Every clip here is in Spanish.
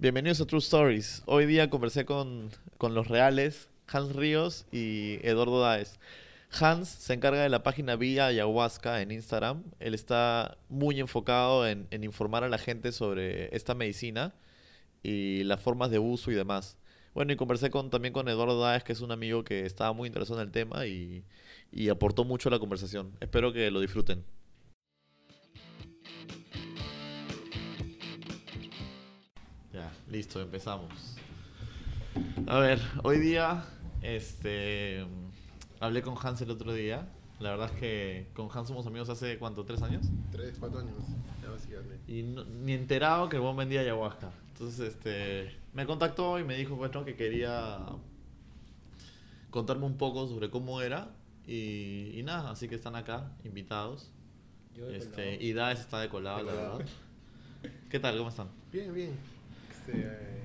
Bienvenidos a True Stories. Hoy día conversé con, con los reales, Hans Ríos y Eduardo Daes. Hans se encarga de la página Villa Ayahuasca en Instagram. Él está muy enfocado en, en informar a la gente sobre esta medicina y las formas de uso y demás. Bueno, y conversé con, también con Eduardo Daes, que es un amigo que estaba muy interesado en el tema y, y aportó mucho a la conversación. Espero que lo disfruten. Listo, empezamos. A ver, hoy día, este, hablé con Hans el otro día. La verdad es que con Hans somos amigos hace, ¿cuánto? ¿Tres años? Tres, cuatro años, ya básicamente. Y no- ni enterado que el buen vendía ayahuasca. Entonces, este, me contactó y me dijo, bueno, que quería contarme un poco sobre cómo era. Y, y nada, así que están acá, invitados. Yo de Este, y Daes está de colado, la verdad. ¿Qué tal? ¿Cómo están? Bien, bien. Este, eh,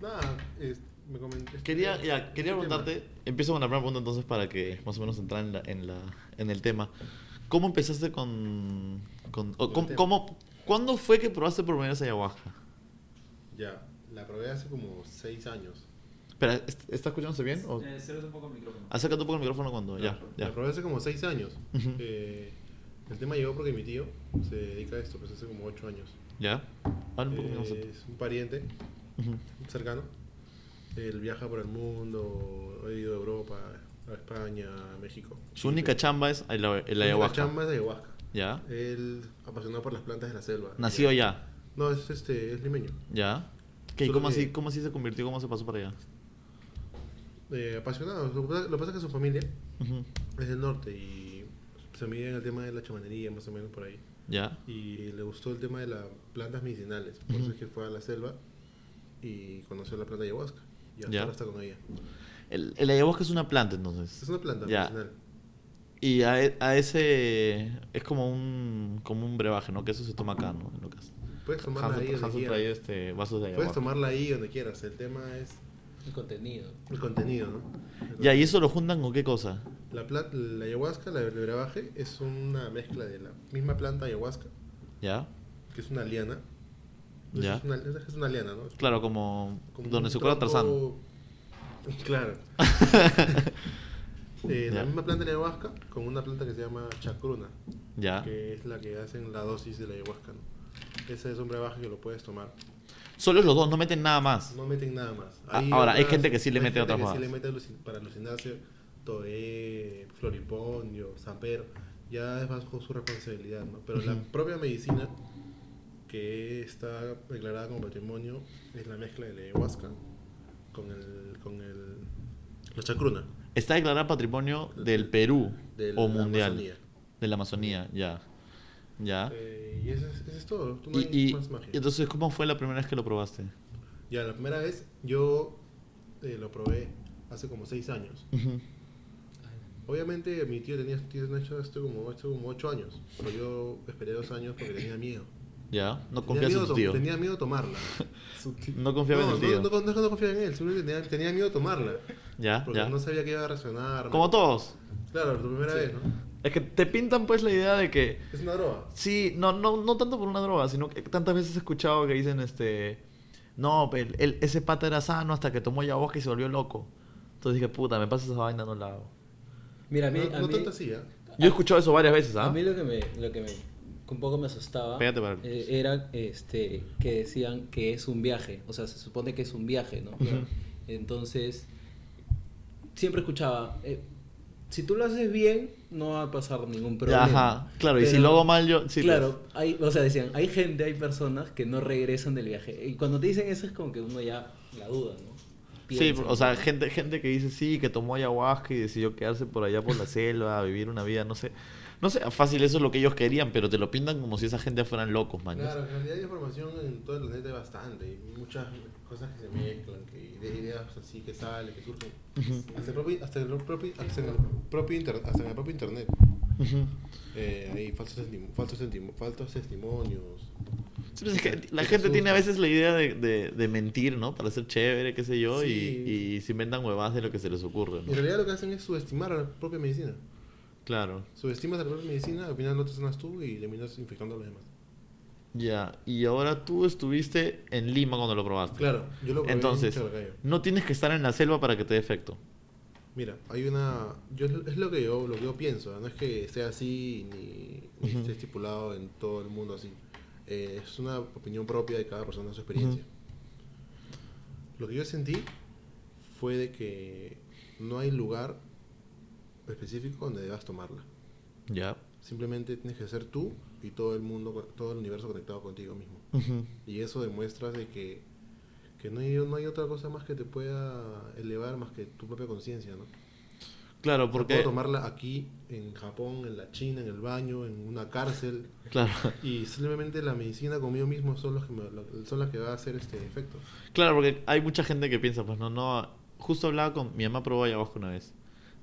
nada, es- me comenté. Quería, ya, quería este preguntarte, empiezo con la primera pregunta entonces para que más o menos entrar en, la, en, la, en el tema. ¿Cómo empezaste con... con Con cómo, tema. cómo- ¿Cuándo fue que probaste por primera vez ayahuasca? Ya, la probé hace como seis años. Espera, ¿est- ¿está escuchándose bien? O... Eh, un poco el micrófono. Acércate un poco el micrófono cuando... Ya, La ya. probé hace como seis años. Ujú. Eh, el tema llegó porque mi tío se dedica a esto, pues hace como ocho años. ¿Ya? Un poco Eh, es un pariente Ujú. cercano. Él viaja por el mundo, ha ido a Europa, a España, a México. Su única chamba es el, el La ayahuasca. chamba es ayahuasca. ¿Ya? Él apasionado por las plantas de la selva. Nació allá. No, es este, es limeño. ¿Ya? ¿Qué, ¿cómo, que- así, ¿Cómo así se convirtió? ¿Cómo se pasó para allá? Eh, apasionado. Lo que pasa- es que su familia Ujú. es del norte y se mide en el tema de la chamanería, más o menos por ahí. ¿Ya? Y le gustó el tema de las plantas medicinales. Por eso Ujú. es que fue a la selva y conoció la planta ayahuasca. Y hasta Ya. ahora está con ella. El, el ayahuasca es una planta entonces. Es una planta Ya. medicinal. Y a, a ese es como un como un brebaje, ¿no? Que eso se toma acá, ¿no? En Lucas. Puedes tomarla ahí donde quieras. este vasos de Puedes tomarla ahí donde quieras. El tema es El contenido. el contenido, ¿no? El Ya, ¿y eso lo juntan con qué cosa? La, la ayahuasca, la, el brebaje, es una mezcla de la misma planta ayahuasca, ¿Ya? Que es una liana. Ya. Es una, es una liana, ¿no? Claro, como, Como donde se cura Tarzán. Claro. Eh. La misma planta de la ayahuasca con una planta que se llama chacruna, ¿Ya? que es la que hacen la dosis de la ayahuasca. ¿no? Ese es un brebaje que lo puedes tomar. Solo los dos, no meten nada más. No meten nada más. Ah, ahora, hay otras- gente que sí le hay mete otras que sí le mete para alucinarse toé, floripondio, sampero. Ya es bajo su responsabilidad, ¿no? Pero la Ujú. propia medicina que está declarada como patrimonio es la mezcla de la ayahuasca con el con el la chacruna Está declarado patrimonio del Perú de o mundial. Amazonía. De la Amazonía, ya. Ya. Eh, y eso es, eso es todo. Tú no Y, hay y- más magia. y entonces, ¿cómo fue la primera vez que lo probaste? Ya, la primera vez yo eh, lo probé hace como seis años. Obviamente mi tío tenía tiene hecho esto como, esto como 8 años, pero yo esperé dos años porque tenía miedo. Ya. No confías en tu tío. tenía miedo tomarla. No confiaba no, en el no, tío. no, no, no, no confiaba en él, simplemente tenía, tenía miedo tomarla. ya, Porque ya. no sabía que iba a reaccionar. Como todos. Claro, tu primera Sí. vez, ¿no? Es que te pintan pues la idea de que Es una droga. Sí, no, no, no tanto por una droga, sino que tantas veces he escuchado que dicen, este, no, el, el- ese pata era sano hasta que tomó ayahuasca y se volvió loco. Entonces dije, puta, me pasa esa vaina, no la hago. Mira, a mí, no a no mí, tanto así, ¿ah? Yo he escuchado eso varias veces, ¿ah? a mí lo que me, lo que me, un poco me asustaba eh, era este, que decían que es un viaje, o sea, se supone que es un viaje, ¿no? Entonces, siempre escuchaba, eh, si tú lo haces bien, no va a pasar ningún problema. Ajá, claro, y si lo hago mal yo, sí. claro, hay, o sea, decían, hay gente, hay personas que no regresan del viaje. Y cuando te dicen eso es como que uno ya la duda, ¿no? Sí, o sea, ¿no? gente, gente que dice sí, que tomó ayahuasca y decidió quedarse por allá por la selva, a vivir una vida, no sé. No sé, fácil, eso es lo que ellos querían, pero te lo pintan como si esa gente fueran locos, man. Claro, en realidad hay información en todo el planeta hay bastante. Y muchas cosas que se mezclan, que de ideas así que salen, que surgen. Ujú. Hasta, el propio, hasta, el propio, hasta, en el propio inter- hasta en el propio internet. Ujú. Eh, hay falsos, falsos, falsos testimonios. Sí, pues es que la te gente tiene a veces la idea de, de, de mentir, ¿no? Para ser chévere, qué sé yo, Sí. y, y se inventan huevadas de lo que se les ocurre, En ¿no? realidad lo que hacen es subestimar a la propia medicina. Claro. Subestimas a la propia medicina, al final no te sanas tú y terminas infectando a los demás. Ya, y ahora tú estuviste en Lima cuando lo probaste. Claro, yo lo probé Entonces, en no tienes que estar en la selva para que te dé efecto. Mira, hay una. Yo, es lo que yo, lo que yo pienso, no es que sea así ni, ni esté estipulado en todo el mundo así. Eh, es una opinión propia de cada persona, su experiencia. Lo que yo sentí fue de que no hay lugar específico donde debas tomarla. Ya. Simplemente tienes que ser tú y todo el mundo, todo el universo conectado contigo mismo. Y eso demuestra de que, que no, hay, no hay otra cosa más que te pueda elevar más que tu propia conciencia, ¿no? Claro, Porque puedo tomarla aquí, en Japón, en la China, en el baño, en una cárcel. Claro. Y simplemente la medicina conmigo mismo son, los que me- son las que va a hacer este efecto. Claro, porque hay mucha gente que piensa, pues no, no. Justo hablaba con mi mamá probó ayahuasca una vez.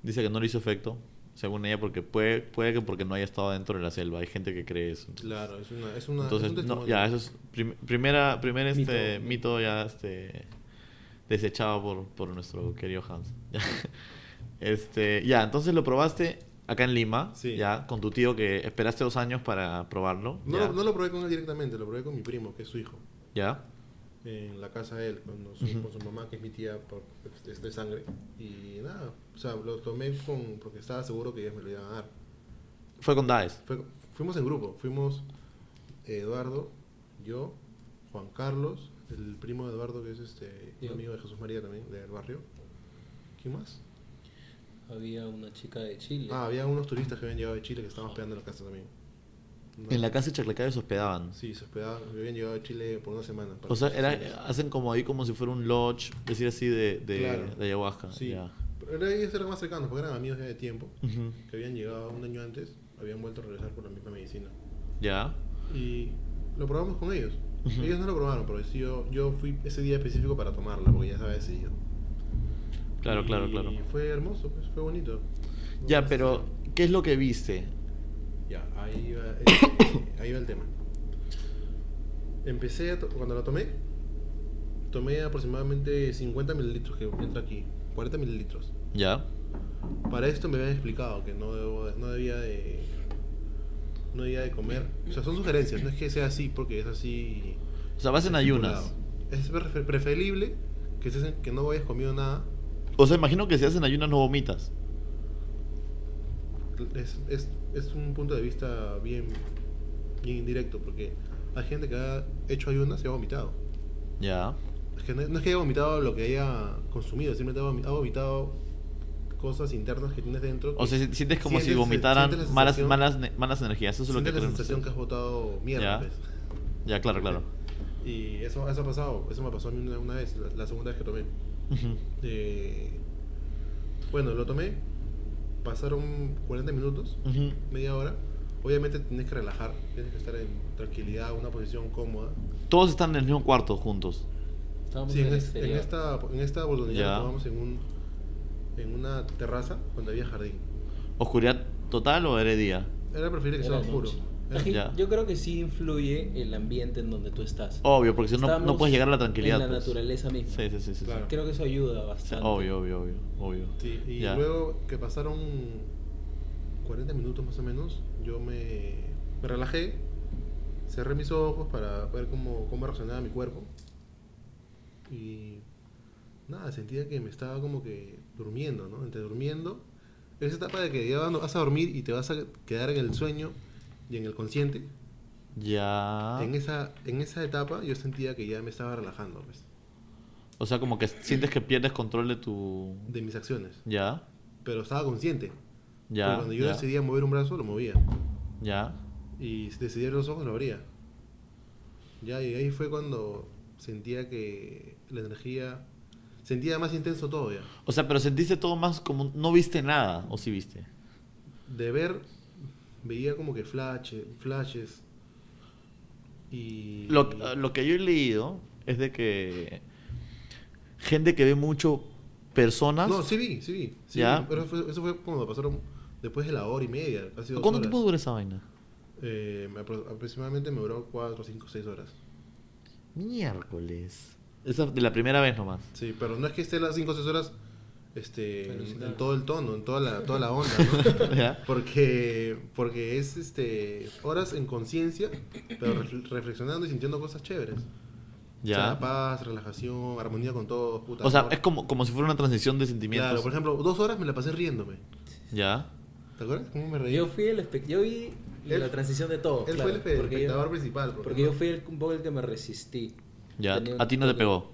Dice que no le hizo efecto, según ella, porque puede, puede que porque no haya estado dentro de la selva. Hay gente que cree eso. entonces- Claro, es una... Es una Entonces, es un no, ya, eso es prim- primera, primer este Mito. mito, ya este desechado por, por nuestro querido Hans. Ya. Este, ya, entonces lo probaste acá en Lima, Sí. ya, con tu tío que esperaste dos años para probarlo. No, ya, no lo probé con él directamente, lo probé con mi primo, que es su hijo. ya. En la casa de él, con su, con su mamá, que es mi tía por, es de sangre. Y nada, o sea, lo tomé con, porque estaba seguro que ellos me lo iban a dar. Fue con Daes. Fue- fuimos en grupo, fuimos Eduardo, yo, Juan Carlos, el primo de Eduardo que es este un Yo. amigo de Jesús María también, del barrio. ¿Quién más? Había una chica de Chile. Ah, había unos turistas que habían llegado de Chile que estaban hospedando en la casa también. No. En la casa de Chaclacayo se hospedaban. Sí, se hospedaban, habían llegado de Chile por una semana. O sea, era, hacen como ahí como si fuera un lodge, decir así, de, de, Claro. de ayahuasca. Sí, ya. pero era- ellos eran más cercanos porque eran amigos ya de tiempo, que habían llegado un año antes, habían vuelto a regresar por la misma medicina. Ya. Y lo probamos con ellos. Ellos no lo probaron, pero yo, yo fui ese día específico para tomarla, porque ya estaba decidido. Claro, Y claro, claro. fue hermoso, pues, fue bonito. Ya, pero ¿qué es lo que viste? Ya, ahí va, eh, ahí va el tema. Empecé, a to- cuando la tomé, tomé aproximadamente 50 mililitros que entra aquí, 40 mililitros. Ya. Para esto me habían explicado que no, debo- no debía de no debía de comer. O sea, son sugerencias, no es que sea así porque es así. O sea, vas en ayunas. Es prefer- preferible que, en- que no hayas comido nada. O sea, imagino que si hacen ayunas no vomitas. Es, es, es un punto de vista bien, bien indirecto porque hay gente que ha hecho ayunas y ha vomitado. Ya. Es que no, no es que haya vomitado lo que haya consumido, simplemente ha vomi- ha vomitado cosas internas que tienes dentro. O sea, si- sientes como si sientes- vomitaran sientes la malas, malas, malas energías. Eso es lo que la sensación que has botado mierda. Ya. pues. Ya, claro, claro. Y eso, eso ha pasado, eso me pasó a mí una, una vez, la, la segunda vez que tomé. Ujú. Eh, bueno, lo tomé, pasaron 40 minutos, media hora. Obviamente tienes que relajar, tienes que estar en tranquilidad, una posición cómoda. Todos están en el mismo cuarto juntos. Estábamos Sí, en es- en esta, en esta lo tomamos en, un, en una terraza donde había jardín. ¿Oscuridad total o era día? Era preferible que Era sea oscuro. noche. Ya. Yo creo que sí influye el ambiente en donde tú estás. Obvio, porque si no, no puedes llegar a la tranquilidad. En la pues. naturaleza misma. Sí, sí, sí. sí. Creo que eso ayuda Sí, bastante. obvio, obvio, obvio, obvio. Sí, y Ya. luego que pasaron 40 minutos más o menos, yo me, me relajé, cerré mis ojos para ver cómo, cómo reaccionaba mi cuerpo. Y nada, sentía que me estaba como que durmiendo, ¿no? Entre durmiendo. Esa etapa de que ya vas a dormir y te vas a quedar en el sueño y en el consciente. Ya. En, esa, en esa etapa yo sentía que ya me estaba relajando, pues, O sea, como que sientes que pierdes control de tu... de mis acciones. Ya. Pero estaba consciente. Ya. Porque cuando yo ya, decidía mover un brazo, lo movía. Ya. Y decidí abrir los ojos, lo abría. Ya, y ahí fue cuando sentía que la energía. Sentía más intenso todo ya. O sea, pero sentiste todo más como... No viste nada, ¿o sí viste? De ver, veía como que flashes. flashes y. Lo, lo que yo he leído es de que... Gente que ve mucho personas... No, sí vi, sí vi. sí Ya. vi, pero fue- eso fue cuando pasaron después de la hora y media. Casi ¿Cuánto horas. tiempo dura esa vaina? Eh, me apro- aproximadamente me duró 4, 5, 6 horas. Miércoles. Esa de la primera vez nomás. Sí, pero no es que esté las 5 o 6 horas este, en, en todo el tono, en toda la, toda la onda, ¿no? ¿Ya? Porque, porque es este, horas en conciencia, pero refle- reflexionando y sintiendo cosas chéveres. O sea, Ya. paz, relajación, armonía con todos, puta. O sea, amor. es como, como si fuera una transición de sentimientos. Claro, por ejemplo, dos horas me la pasé riéndome. Ya. ¿Te acuerdas cómo me reí? Yo fui el espe- yo vi Él- la transición de todo. Él claro, fue el espe- porque yo- espectador principal. Porque, Porque yo fui el, un poco el que me resistí. Ya. Tenía A ti no te pegó.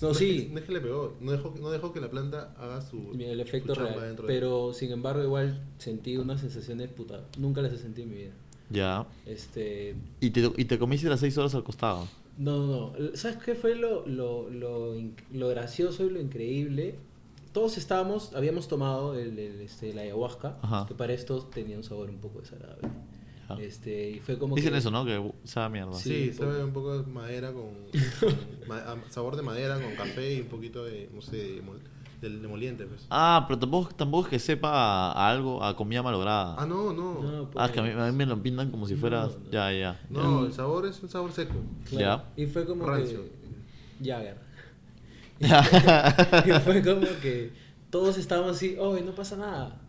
No, No es sí, que- no es que le pegó, no dejó, no dejó que la planta haga su, el efecto su real. de- Pero sin embargo, igual sentí unas sensaciones puta. Nunca las he sentido en mi vida. Ya. Este. Y te, y te comiste las seis horas al costado. No, no, no. ¿Sabes qué fue lo, lo, lo, lo gracioso y lo increíble? Todos estábamos, habíamos tomado el, el, este, la ayahuasca, Ajá. que para esto tenía un sabor un poco desagradable. Ya. Este, y fue como Dicen que- eso, ¿no? Que sabe mierda. Sí, Sí, sabe un poco de madera con, con ma- a- sabor de madera con café y un poquito de, no sé, de, mol- del emoliente, pues. Ah, pero tampoco, tampoco es que sepa a, a algo, a comida malograda. Ah, no, no. No, Ah, es que a mí, pues. a mí me lo pintan como si fuera... No, no. Ya, ya. No, el sabor es un sabor seco. Claro. Y fue como Rancio. que. Jagger. ya. y fue como que todos estábamos así, oh, no pasa nada.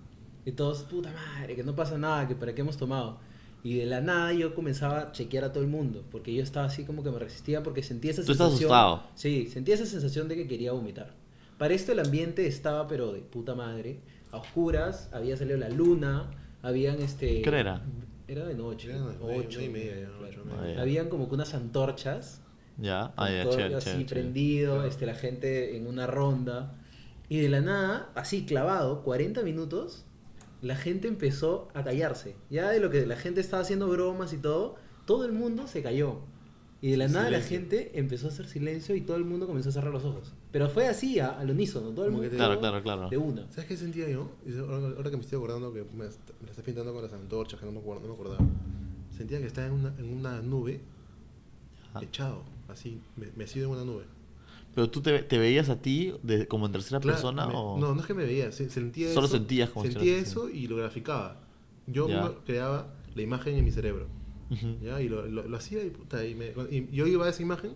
Y todos, puta madre, que no pasa nada, que para qué hemos tomado. Y de la nada yo comenzaba a chequear a todo el mundo, porque yo estaba así como que me resistía porque sentía esa Tú estás sensación. asustado. Sí, sentía esa sensación de que quería vomitar. Para esto el ambiente estaba pero de puta madre, a oscuras, había salido la luna, habían este ¿Qué era? Era de noche, Era de ocho, media, ya, claro. media. Habían como que unas antorchas Ya. Ah, ya, todo chévere, así chévere, prendido, este, la gente en una ronda. Y de la nada, así clavado, 40 minutos, la gente empezó a callarse. Ya de lo que la gente estaba haciendo bromas y todo, todo el mundo se cayó. Y de la nada la gente empezó a hacer silencio y todo el mundo comenzó a cerrar los ojos. Pero fue así, a- al unísono, todo el mundo. Claro, claro, claro. De una. ¿Sabes qué sentía yo? Ahora, ahora que me estoy acordando que me, me la estoy pintando con las antorchas, que no me, acuerdo, no me acordaba. Sentía que estaba en una, en una nube, Ya. echado, así, me- mecido en una nube. Pero tú te, te veías a ti de, como en tercera Claro, persona me- o... No, no es que me veía, se- sentía Solo eso. sentías como Sentía eso y lo graficaba. Yo me creaba la imagen en mi cerebro. Ujú. ¿ya? Y lo, lo, lo hacía y, puta, y, me- y yo iba a esa imagen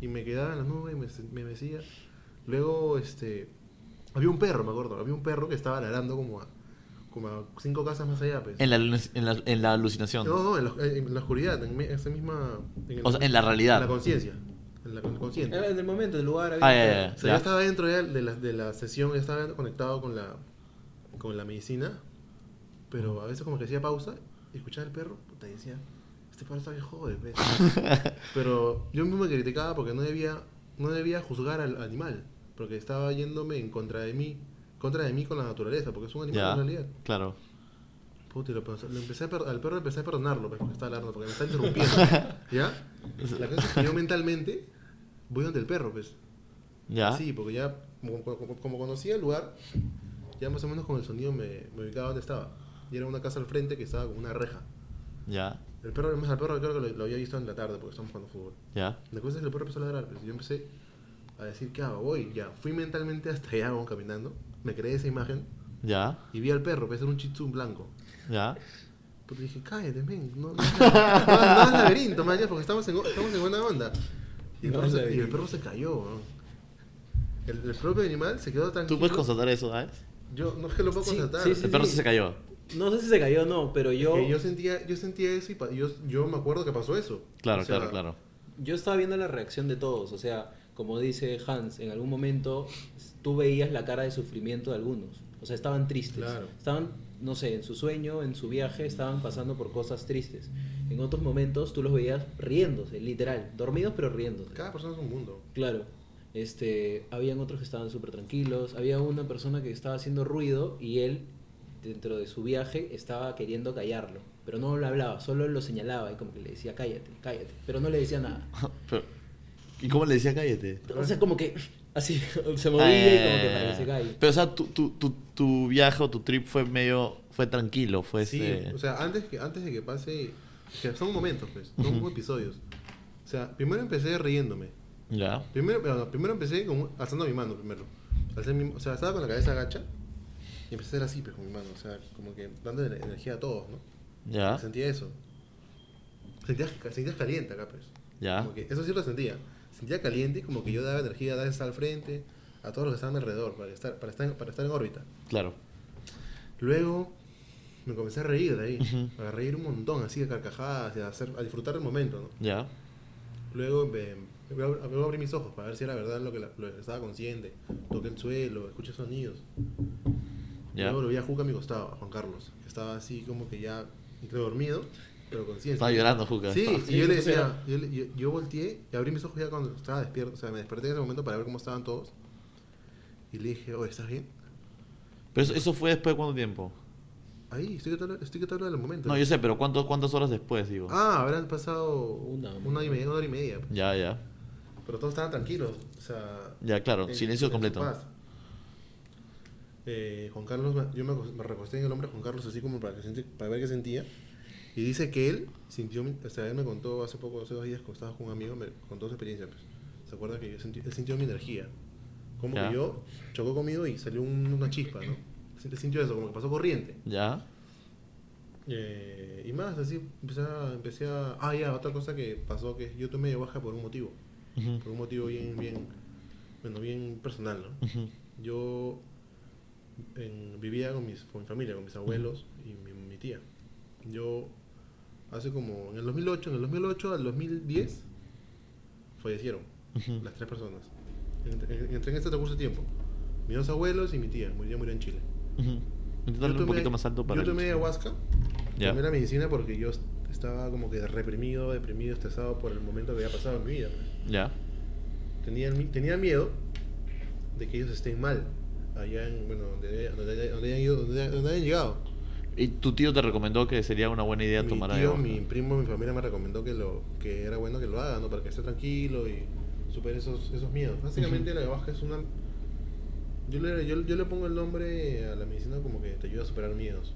y me quedaba en la nube y me, me mecía. Luego, este, había un perro, me acuerdo, había un perro que estaba ladrando como a, como a cinco casas más allá, pues. En la, en la, en la alucinación. No, no, en la, en la oscuridad, en esa misma... En el- O sea, en la realidad. En la conciencia, en la en el consciente. Era En el momento, en el lugar. Ah, ya, ya, O sea, yo estaba dentro ya de la, de la sesión, ya estaba conectado con la, con la medicina, pero a veces como que hacía pausa y escuchaba el perro, puta, y decía, este perro está bien pues". Pero yo mismo me criticaba porque no debía, no debía juzgar al animal, porque estaba yéndome en contra de mí, contra de mí con la naturaleza, porque es un animal Ya, en realidad. claro. Puta, y lo pensé- lo empecé a per- al perro empecé a perdonarlo, pues, porque está hablando, porque me está interrumpiendo. ¿Ya? La cosa es que yo mentalmente voy donde el perro, pues. Ya. Sí, porque ya, como, como- como conocía el lugar, ya más o menos con el sonido me, me ubicaba donde estaba. Y era una casa al frente que estaba con una reja. Ya. El perro, además, el perro creo que lo, lo había visto en la tarde porque estamos jugando fútbol. Ya. La cosa es que el perro empezó a ladrar, pues, yo empecé a decir, ¿qué hago? Voy, ya. Fui mentalmente hasta allá, vamos, caminando. Me creé esa imagen Ya. y vi al perro, pues era un chitsun blanco. Ya. Pues dije, cállate, men. No, no, no, no, no es laberinto, man, ya, porque estamos en, estamos en buena onda. Y el, No perro es se, y el perro se cayó, el, el propio animal se quedó tranquilo. Tú puedes constatar eso, ¿sabes? Yo no es que lo puedo Sí, constatar. sí, es sí, El perro se cayó. No sé si se cayó o no, pero yo, que yo sentía, yo sentía eso y yo, yo me acuerdo que pasó eso. Claro, O sea, claro, claro. yo estaba viendo la reacción de todos. O sea, como dice Hans, en algún momento tú veías la cara de sufrimiento de algunos. O sea, estaban tristes. Claro. Estaban, no sé, en su sueño, en su viaje, estaban pasando por cosas tristes. En otros momentos tú los veías riéndose, literal. Dormidos pero riéndose. Cada persona es un mundo. Claro. Este, habían otros que estaban súper tranquilos. Había una persona que estaba haciendo ruido y él, dentro de su viaje, estaba queriendo callarlo. Pero no le hablaba, solo lo señalaba y como que le decía cállate, cállate. Pero no le decía nada. ¿Y cómo le decía cállate? O sea, como que así, se movía y como que Ah, para que se calle. Pero, o sea, tu, tu, tu, tu viaje o tu trip fue medio... Fue tranquilo, fue Sí, este... o sea, antes, que, antes de que pase, que son momentos, pues, son Ujú. como episodios. O sea, primero empecé riéndome. Ya. Primero, no, no, primero empecé con, alzando mi mano primero. Mi- o sea, estaba con la cabeza agacha y empecé a hacer así, pues, con mi mano. O sea, como que dando energía a todos, ¿no? Ya. Sentía eso. Sentías, sentías caliente acá, pues. Ya. Como que eso sí lo sentía. Sentía caliente y como que yo daba energía, daba al frente, a todos los que estaban alrededor, para estar, para estar, para estar en órbita. Claro. Luego me comencé a reír de ahí, Ujú. a reír un montón, así de carcajadas, a, hacer, a disfrutar el momento, ¿no? Ya. Luego me, abrí- mis ojos para ver si era verdad lo que, la- lo que estaba consciente. Toqué el suelo, escuché sonidos. Ya. Luego lo vi a Juca a mi costado, a Juan Carlos, que estaba así como que ya entre dormido, pero consciente. Estaba llorando, Juca. Sí, Estaba- y yo le decía, yo, yo, yo volteé y abrí mis ojos ya cuando estaba despierto, o sea, me desperté en ese momento para ver cómo estaban todos. Y le dije, oye, ¿estás bien? Pero eso, eso fue después de cuánto tiempo? Ahí, estoy que te hablo, estoy que te hablo del momento. No, yo sé, pero ¿cuánto, ¿cuántas horas después, digo? Ah, habrán pasado Una, una, y media, una hora y media. pues. Ya, ya. Pero todos estaban tranquilos, o sea... Ya, claro, en- silencio en completo. Eh, Juan Carlos, yo me, me recosté en el hombro de Juan Carlos así como para, que senti- para ver qué sentía. Y dice que él sintió, o sea, él me contó hace poco, hace dos días, cuando estaba con un amigo, me contó su experiencia. Pues. ¿Se acuerda que yo sentí- él sintió mi energía? Como Ya. que yo chocó conmigo y salió un- una chispa, ¿no? Él sintió eso, como que pasó corriente. Ya. Eh, y más, así empecé a, empecé a... Ah, ya, otra cosa que pasó que yo tomé baja por un motivo. Por un motivo bien, bien, bueno, bien personal, ¿no? Yo en- vivía con, mis, con mi familia, con mis abuelos y mi, mi tía. Yo hace como en el 2008, en el 2008 al 2010 fallecieron Ujú. las tres personas. Entre, en- entre en este transcurso de tiempo. Mis dos abuelos y mi tía, tía murió en Chile. Ujú. Intenta hablar un poquito más alto para yo tomé ayahuasca, Ya. tomé la medicina porque yo est- estaba como que reprimido, deprimido, estresado por el momento que había pasado en mi vida. pues. Ya. tenía, el mi- tenía miedo de que ellos estén mal allá en, bueno, donde, donde, donde hayan ido, donde, donde hayan llegado. ¿Y tu tío te recomendó que sería una buena idea mi tomar tío, ayahuasca? mi primo, mi familia me recomendó que lo que era bueno que lo haga, ¿no? Para que esté tranquilo y supere esos, esos miedos. Básicamente la ayahuasca es una... Yo le, yo, yo le pongo el nombre a la medicina como que te ayuda a superar miedos.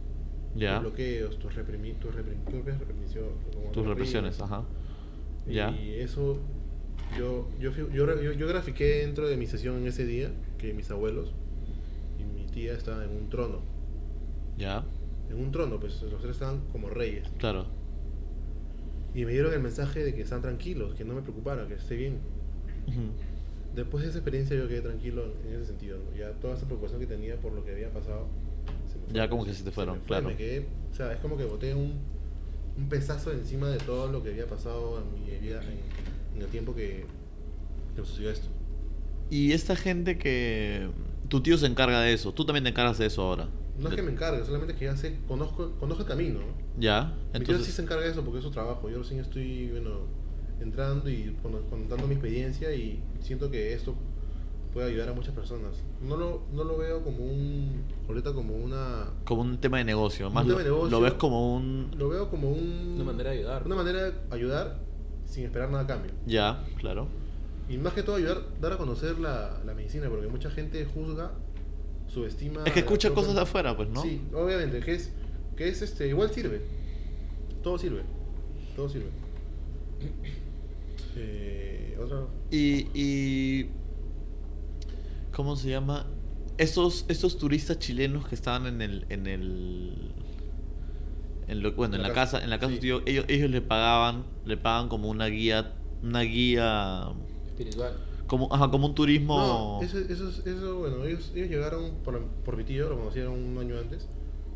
Ya. Tus bloqueos, tus, reprimi, tus, reprim- tus reprimicio- Tus represiones, ajá. Ya. Y eso, yo, yo, yo, yo, yo grafiqué dentro de mi sesión en ese día que mis abuelos y mi tía estaban en un trono. Ya. En un trono, pues los tres estaban como reyes. Claro. Y me dieron el mensaje de que están tranquilos, que no me preocupara, que esté bien. Ujú. Después de esa experiencia yo quedé tranquilo en ese sentido. ¿no? Ya toda esa preocupación que tenía por lo que había pasado. se me fue. Ya como que se te fueron, me fue, claro. me quedé, o sea, es como que boté un, un pesazo encima de todo lo que había pasado en mi vida, en, en el tiempo que, que me sucedió esto. Y esta gente que... Tu tío se encarga de eso. Tú también te encargas de eso ahora. No es que me encargue, solamente que ya sé, conozco, conozco el camino. ¿no? Ya. Mi tío sí Entonces... se encarga de eso porque es su trabajo. Yo recién estoy, bueno, entrando y con- contando mi experiencia y siento que esto puede ayudar a muchas personas. No lo, no lo veo como un, ahorita como una, Como un tema de negocio. Un Más tema lo, de negocio. lo ves como un... lo veo como un, Una manera de ayudar. una manera de ayudar sin esperar nada a cambio. Ya, claro. Y más que todo ayudar, dar a conocer la, la medicina, porque mucha gente juzga, subestima. Es que escucha cosas de afuera, pues, ¿no? Sí, obviamente, que es, que es este, igual sirve. Todo sirve. Todo sirve. Eh, otra. Y, y ¿cómo se llama? Estos, estos turistas chilenos que estaban en el, en el, en lo, bueno, en la, casa, en la casa sí. tío, ellos, ellos le pagaban, le pagan como una guía, una guía, Espiritual. Como, ajá, como un turismo. No, eso, eso, es- eso, bueno, ellos, ellos llegaron por, por mi tío, lo conocieron un año antes,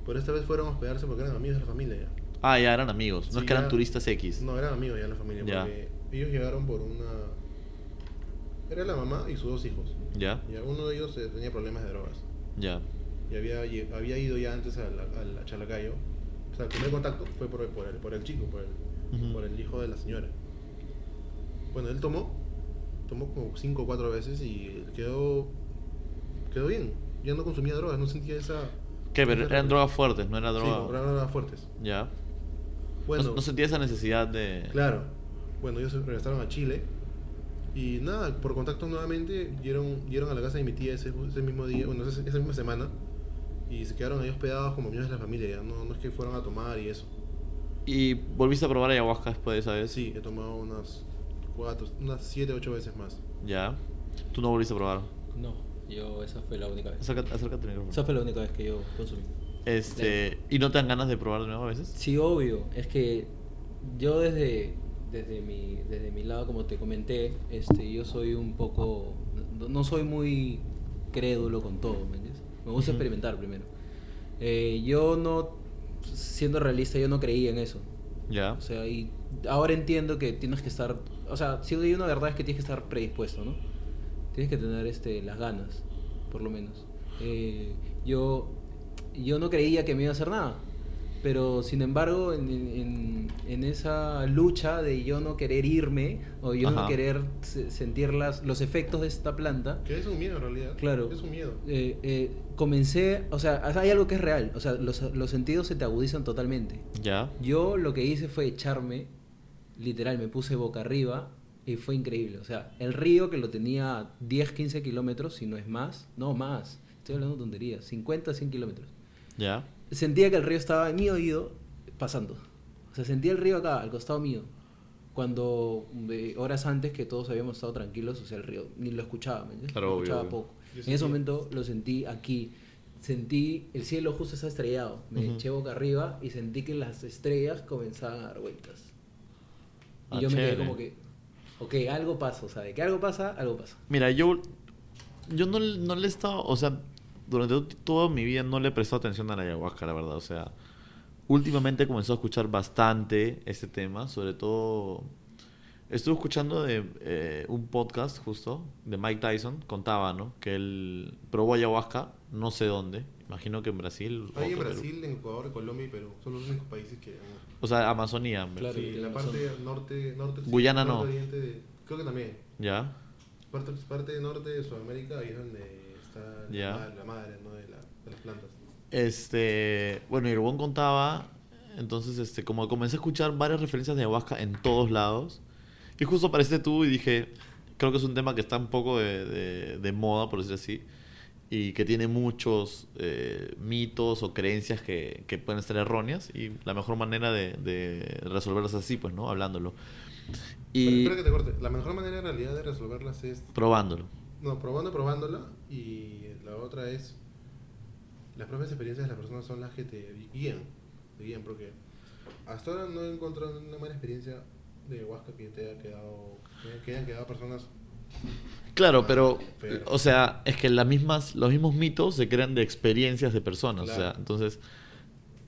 pero esta vez fueron a hospedarse porque eran amigos de la familia ya. Ah, ya eran amigos, no Sí, es que eran ya- turistas X. No, eran amigos ya la familia, Ya. porque ellos llegaron por una... Era la mamá y sus dos hijos. Ya, Ya uno de ellos eh, tenía problemas de drogas. ya, Y había, había ido ya antes a la, a la Chalacayo. O sea, el primer contacto fue por, por, el, por el chico, por el, por el hijo de la señora. Bueno, él tomó, tomó como cinco o cuatro veces y quedó, quedó bien. Ya no consumía drogas, no sentía esa... ¿Qué? Pero eran drogas fuertes, no era Sí, droga. eran drogas fuertes. Ya. Bueno, no, no sentía esa necesidad de. Claro. Bueno, ellos se regresaron a Chile. Y nada, por contacto nuevamente, dieron, dieron a la casa de mi tía ese, ese mismo día, bueno, esa, esa misma semana. Y se quedaron ahí hospedados como miembros de la familia, ya. No, no es que fueron a tomar y eso. ¿Y volviste a probar ayahuasca después de esa vez? Sí, he tomado unas cuatro, unas siete, ocho veces más. Ya. ¿Tú no volviste a probar? No, yo esa fue la única vez. Acércate, acércate al micrófono. Esa fue la única vez que yo consumí. Este, ¿Y no te dan ganas de probar de nuevo a veces? Sí, obvio. Es que yo desde, desde, mi, desde mi lado, como te comenté, este, yo soy un poco... No, no soy muy crédulo con todo, ¿me entiendes? Me gusta Ujú. experimentar primero. Eh, yo no, siendo realista, yo no creía en eso. Ya. O sea, y ahora entiendo que tienes que estar, o sea, si hay una verdad es que tienes que estar predispuesto, ¿no? Tienes que tener este, las ganas, por lo menos. Eh, yo, yo no creía que me iba a hacer nada, pero sin embargo, en, en- en esa lucha de yo no querer irme o yo no Ajá. querer se- sentir las, los efectos de esta planta, Que es un miedo en realidad. Claro. Es un miedo. eh, eh, comencé, o sea, hay algo que es real, o sea, los, los sentidos se te agudizan totalmente. Ya. Yo lo que hice fue echarme, literal, me puse boca arriba y fue increíble. O sea, el río que lo tenía a 10, 15 kilómetros, si no es más, no más, estoy hablando tonterías, 50, 100 kilómetros. Ya. Sentía que el río estaba en mi oído pasando. O sea, sentía el río acá, al costado mío. Cuando eh, horas antes que todos habíamos estado tranquilos, o sea, el río ni lo escuchaba, ¿me entiendes? Claro, lo obvio, escuchaba obvio. poco. Yo En sentí- ese momento lo sentí aquí. Sentí el cielo justo estaba estrellado. Me eché boca arriba y sentí que las estrellas comenzaban a dar vueltas. Y Ah, yo me quedé como que, ok, algo pasa, o sea, de que algo pasa, algo pasa. Mira, yo, yo no, no le he estado, o sea, durante to- toda mi vida no le he prestado atención a la ayahuasca, la verdad. O sea, últimamente comenzó a escuchar bastante este tema, sobre todo... Estuve escuchando de eh, un podcast justo de Mike Tyson, contaba, ¿no? Que él probó ayahuasca, no sé dónde, imagino que en Brasil. Hay en Perú. Brasil, en Ecuador, Colombia y Perú. Son los únicos países que... O sea, Amazonía. Claro. Sí, la parte norte... norte Guyana norte no. oriente de- creo que también. ¿Ya? Parte, parte norte de Sudamérica, ahí es donde está la, Ya. ma- la madre ¿no? de, la- de las plantas. Este, bueno, Rubón contaba, entonces, este, como comencé a escuchar varias referencias de ayahuasca en todos lados, y justo apareciste tú y dije, creo que es un tema que está un poco de, de- de moda, por decir así, y que tiene muchos eh, mitos o creencias que, que pueden estar erróneas, y la mejor manera de, de resolverlas así, pues, ¿no? Hablándolo. Pero Y espera que te corte. La mejor manera en realidad de resolverlas es probándolo. No, probando, probándola. Y la otra es. Las propias experiencias de las personas son las que te guían. Te guían, porque hasta ahora no he encontrado una mala experiencia de ayahuasca que te haya quedado. que hayan quedado personas. Claro, pero, Pero- o sea, es que las mismas, los mismos mitos se crean de experiencias de personas. O sea, entonces,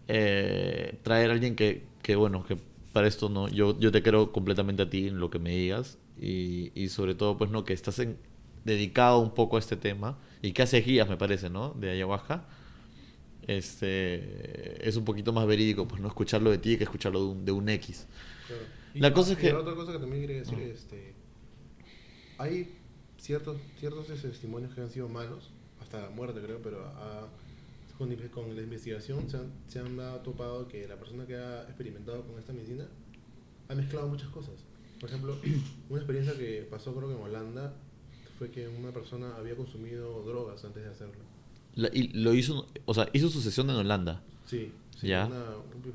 eh, traer a alguien que, que, bueno, que para esto no, yo, yo te creo completamente a ti en lo que me digas. Y, y sobre todo, pues, no, que estás en- dedicado un poco a este tema y que haces guías, me parece, ¿no? De ayahuasca. Este, es un poquito más verídico, pues, no escucharlo de ti que escucharlo de un, de un X. Claro. Y La cosa es que- la otra cosa que también quería decir es: este, hay ciertos, ciertos este, testimonios que han sido malos, hasta la muerte, creo, pero a- con, con la investigación se han, se han dado topado que la persona que ha experimentado con esta medicina ha mezclado muchas cosas. Por ejemplo, una experiencia que pasó, creo que en Holanda, fue que una persona había consumido drogas antes de hacerlo. La- y lo hizo, o sea, hizo su sesión en Holanda. Sí, sí, Ya. una-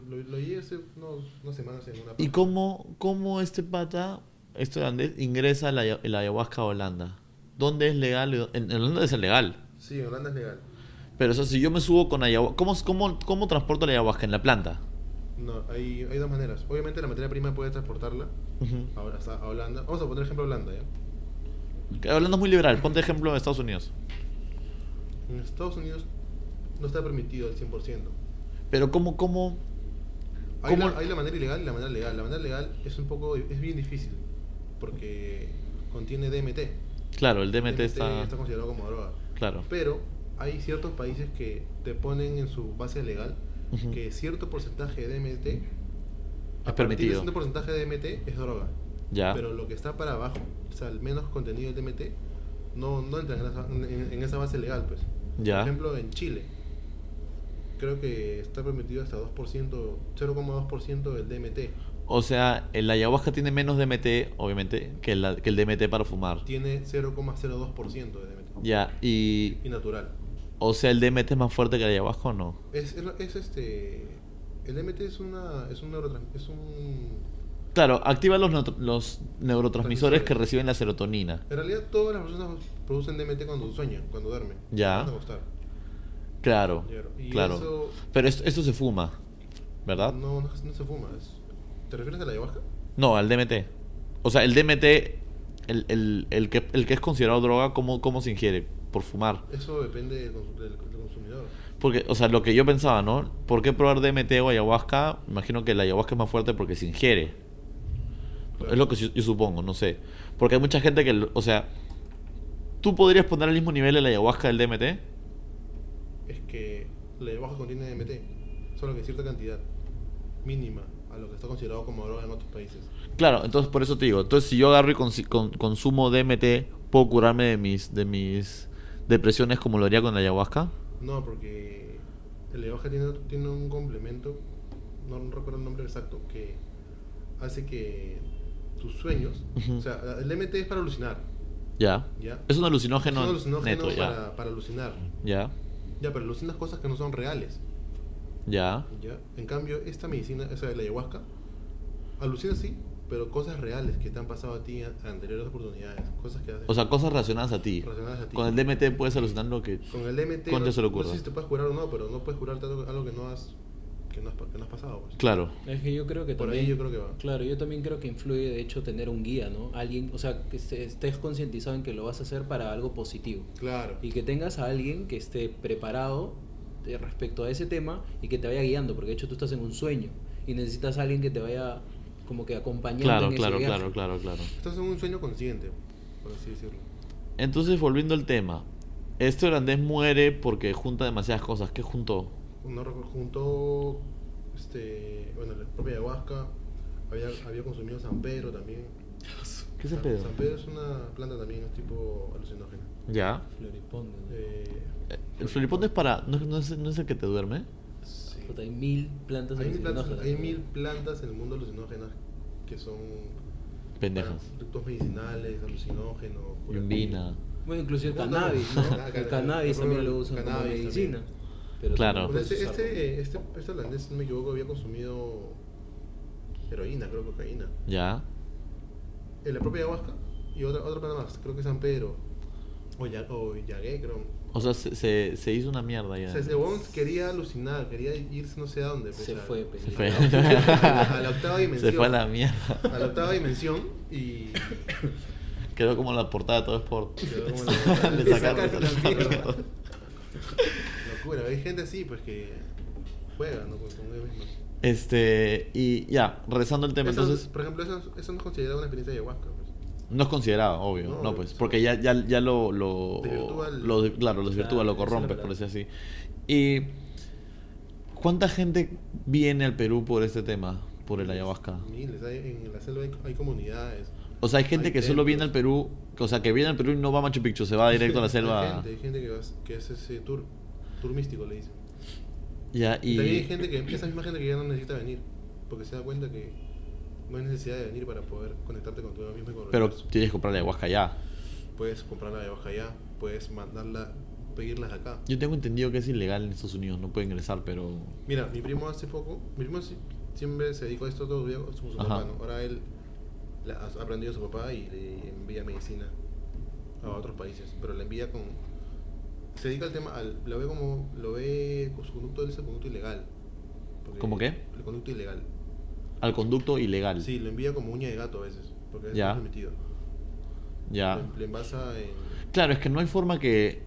lo, lo oí hace unos- unas semanas en una ¿Y página. cómo, cómo este pata, este holandés, ingresa a la, la ayahuasca a Holanda? ¿Dónde es legal? En, en Holanda es legal. Sí, en Holanda es legal. Pero, o sea, si yo me subo con ayahuasca, ¿cómo, cómo, ¿cómo transporto la ayahuasca? ¿En la planta? No, hay, hay dos maneras. Obviamente la materia prima puede transportarla a, hasta a Holanda. Vamos a poner ejemplo Holanda, ¿ya? Holanda es muy liberal. Ponte ejemplo de Estados Unidos. En Estados Unidos no está permitido al 100%. Pero ¿cómo, cómo, Hay, la, hay la manera ilegal y la manera legal. La manera legal es un poco, es bien difícil porque contiene DMT. Claro, el DMT, está... considerado como droga. Claro. Pero hay ciertos países que te ponen en su base legal que cierto porcentaje de DMT partir permitido. de cierto porcentaje de DMT es droga. Ya. Pero lo que está para abajo, o sea, el menos contenido de DMT, no, no entra en esa, en- en esa base legal, pues. Ya. Por ejemplo, en Chile, creo que está permitido hasta 2%, 0,2% del DMT. O sea, el ayahuasca tiene menos DMT, obviamente, que, la- que el DMT para fumar. Tiene 0,02% de DMT. Ya, y... Y natural. O sea, ¿el DMT es más fuerte que el ayahuasca o no? Es, es, es este. El DMT es, una, es un neurotrans- es un Claro, activa los, los neurotransmisores que reciben la serotonina. En realidad, todas las personas producen DMT cuando sueñan, cuando duermen. Ya. Cuando Claro. Y claro. eso- Pero esto, esto se fuma, ¿verdad? No, no, no se fuma. es- ¿Te refieres a la ayahuasca? No, al DMT. O sea, el DMT, el, el, el que, el que es considerado droga, ¿cómo, cómo se ingiere? por fumar. Eso depende del, consu- del- del consumidor. Porque, o sea, lo que yo pensaba, ¿no? ¿Por qué probar DMT o ayahuasca? Imagino que la ayahuasca es más fuerte porque se ingiere. Claro. Es lo que yo, yo supongo, no sé. Porque hay mucha gente que, o sea, ¿tú podrías poner al mismo nivel el ayahuasca del DMT? Es que la ayahuasca contiene DMT, solo que cierta cantidad mínima a lo que está considerado como droga en otros países. Claro, entonces por eso te digo, entonces si yo agarro y con- consumo DMT, ¿puedo curarme de mis, de mis depresiones como lo haría con la ayahuasca? No, porque el ayahuasca tiene, tiene un complemento, no recuerdo el nombre exacto, que hace que tus sueños, o sea, el DMT es para alucinar, Ya. ¿ya? Es un alucinógeno, Es un alucinógeno neto, ya. para, para alucinar, Ya, ya, pero alucinas cosas que no son reales, ya. ¿ya? En cambio, esta medicina, o sea, la ayahuasca, alucina sí, pero cosas reales que te han pasado a ti en anteriores oportunidades, cosas que haces O sea, cosas relacionadas a ti. relacionadas a ti. Con el DMT puedes alucinar lo que... Con el DMT ¿Cuánto no, se le no ocurra? sé si te puedes curar o no, pero no puedes curarte algo, algo que no has que no has, que no has pasado. pues. Claro. Es que yo creo que Por también, ahí yo creo que va. Claro, yo también creo que influye de hecho tener un guía, ¿no? Alguien, o sea, que esté- estés concientizado en que lo vas a hacer para algo positivo. Claro. Y que tengas a alguien que esté preparado de- respecto a ese tema y que te vaya guiando, porque de hecho tú estás en un sueño y necesitas a alguien que te vaya como que acompañando Claro, en ese claro, viaje. claro, claro, claro. Estás en un sueño consciente, por así decirlo. Entonces, volviendo al tema. Este holandés muere porque junta demasiadas cosas. ¿Qué juntó? Uno recu- junto, este, bueno, la propia ayahuasca, había, había consumido San Pedro también. ¿Qué es San- pedo? San Pedro es una planta también, es tipo alucinógena. Ya. Floripondio, ¿no? Eh, Eh, El floripondio es para... ¿no, no es, no es el que te duerme? sí. Puta, hay mil plantas Hay mil, plantas, hay mil plantas en el mundo alucinógenas que son Pendejas. productos medicinales, alucinógenos, Yumbina. Bueno, inclusive el cannabis, no. ¿no? El cannabis. también lo usan como cannabis medicina. Pero Claro. este, este, este, este holandés, si no me equivoco, había consumido heroína, creo cocaína. Ya. En la propia ayahuasca y otra, otra planta más, creo que San Pedro. O, ya, o Yagué, creo. O sea, se, se, se hizo una mierda ya. O sea, ese huevón quería alucinar, quería irse no sé a dónde. pues, Se a- fue, pues. Se fue. A la octava dimensión. Se fue a la mierda. a la octava dimensión y Quedó como la portada de todo Sport. quedó como la- Le le sacaron la la mierda. Locura, hay gente así pues que juega, ¿no? Con, ellos mismos. Este, y ya, regresando al tema, Eso, entonces, por ejemplo, eso, eso no es considerado una experiencia de ayahuasca. No es considerado, obvio, No, no, pues, porque ya, ya, ya lo, lo, el- lo- claro, lo desvirtúa, lo corrompe, por decir así. Y, ¿cuánta gente viene al Perú por este tema, por el ayahuasca? Miles, hay- en la selva hay, hay comunidades. O sea, hay gente Hay que solo viene al templos. Perú, o sea, que viene al Perú y no va a Machu Picchu, se va directo a la Hay selva. gente, hay gente que, va- que hace ese tour, tour místico, le dicen. Ya, Y, también hay y, gente que, esa misma gente que ya no necesita venir, porque se da cuenta que no hay necesidad de venir para poder conectarte con tu mismo y con el pero universo. tienes que comprar la ayahuasca ya. Puedes comprar la ayahuasca allá, puedes mandarla, pedirlas acá. Yo tengo entendido que es ilegal en Estados Unidos, no puede ingresar, pero... Mira, mi primo hace poco, mi primo siempre se dedicó a esto todo el día con su Ajá. papá, ¿no? Ahora él la- ha aprendido a su papá y le envía medicina a otros países, pero le envía con... Se dedica al tema, al- lo ve como, lo ve, con su conducto él es el conducto ilegal. ¿Cómo qué? El conducto ilegal. Al conducto ilegal. Sí, lo envía como uña de gato a veces, porque es Ya. permitido. Ya. Le, le envasa en... Claro, es que no hay forma que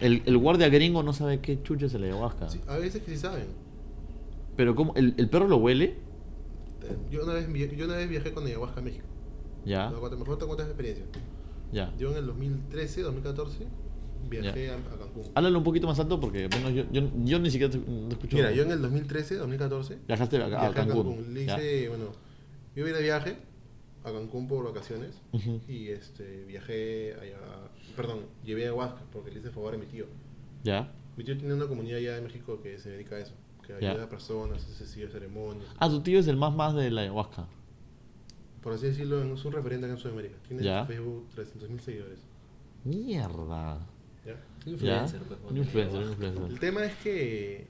el, el guardia gringo no sabe qué chucha es el ayahuasca. Sí, a veces que sí saben. Pero como el, el perro lo huele, Eh, Yo una vez, vi- yo una vez viajé con ayahuasca a México. ya, Mejor te cuento esa experiencia. ya. Yo en el 2013, 2014 viajé a, a Cancún. Háblalo un poquito más alto porque bueno, yo, yo, yo ni siquiera te- no escucho. Mira, yo en el 2013, 2014 Viajaste a, a viajé a Cancún. Cancún. Le hice, bueno, yo vine de viaje a Cancún por vacaciones y este viajé allá, perdón, llevé ayahuasca porque le hice favor a mi tío. Ya. Mi tío tiene una comunidad allá en México que se dedica a eso, que Ya. ayuda a personas, hace sigue ceremonias. Ah, tu tío es el más más de la ayahuasca. Por así decirlo, es un referente acá en Sudamérica. Tiene Ya. en Facebook 300.000 seguidores. Mierda. Influencer, pues, Un influencer, un influencer. El tema es que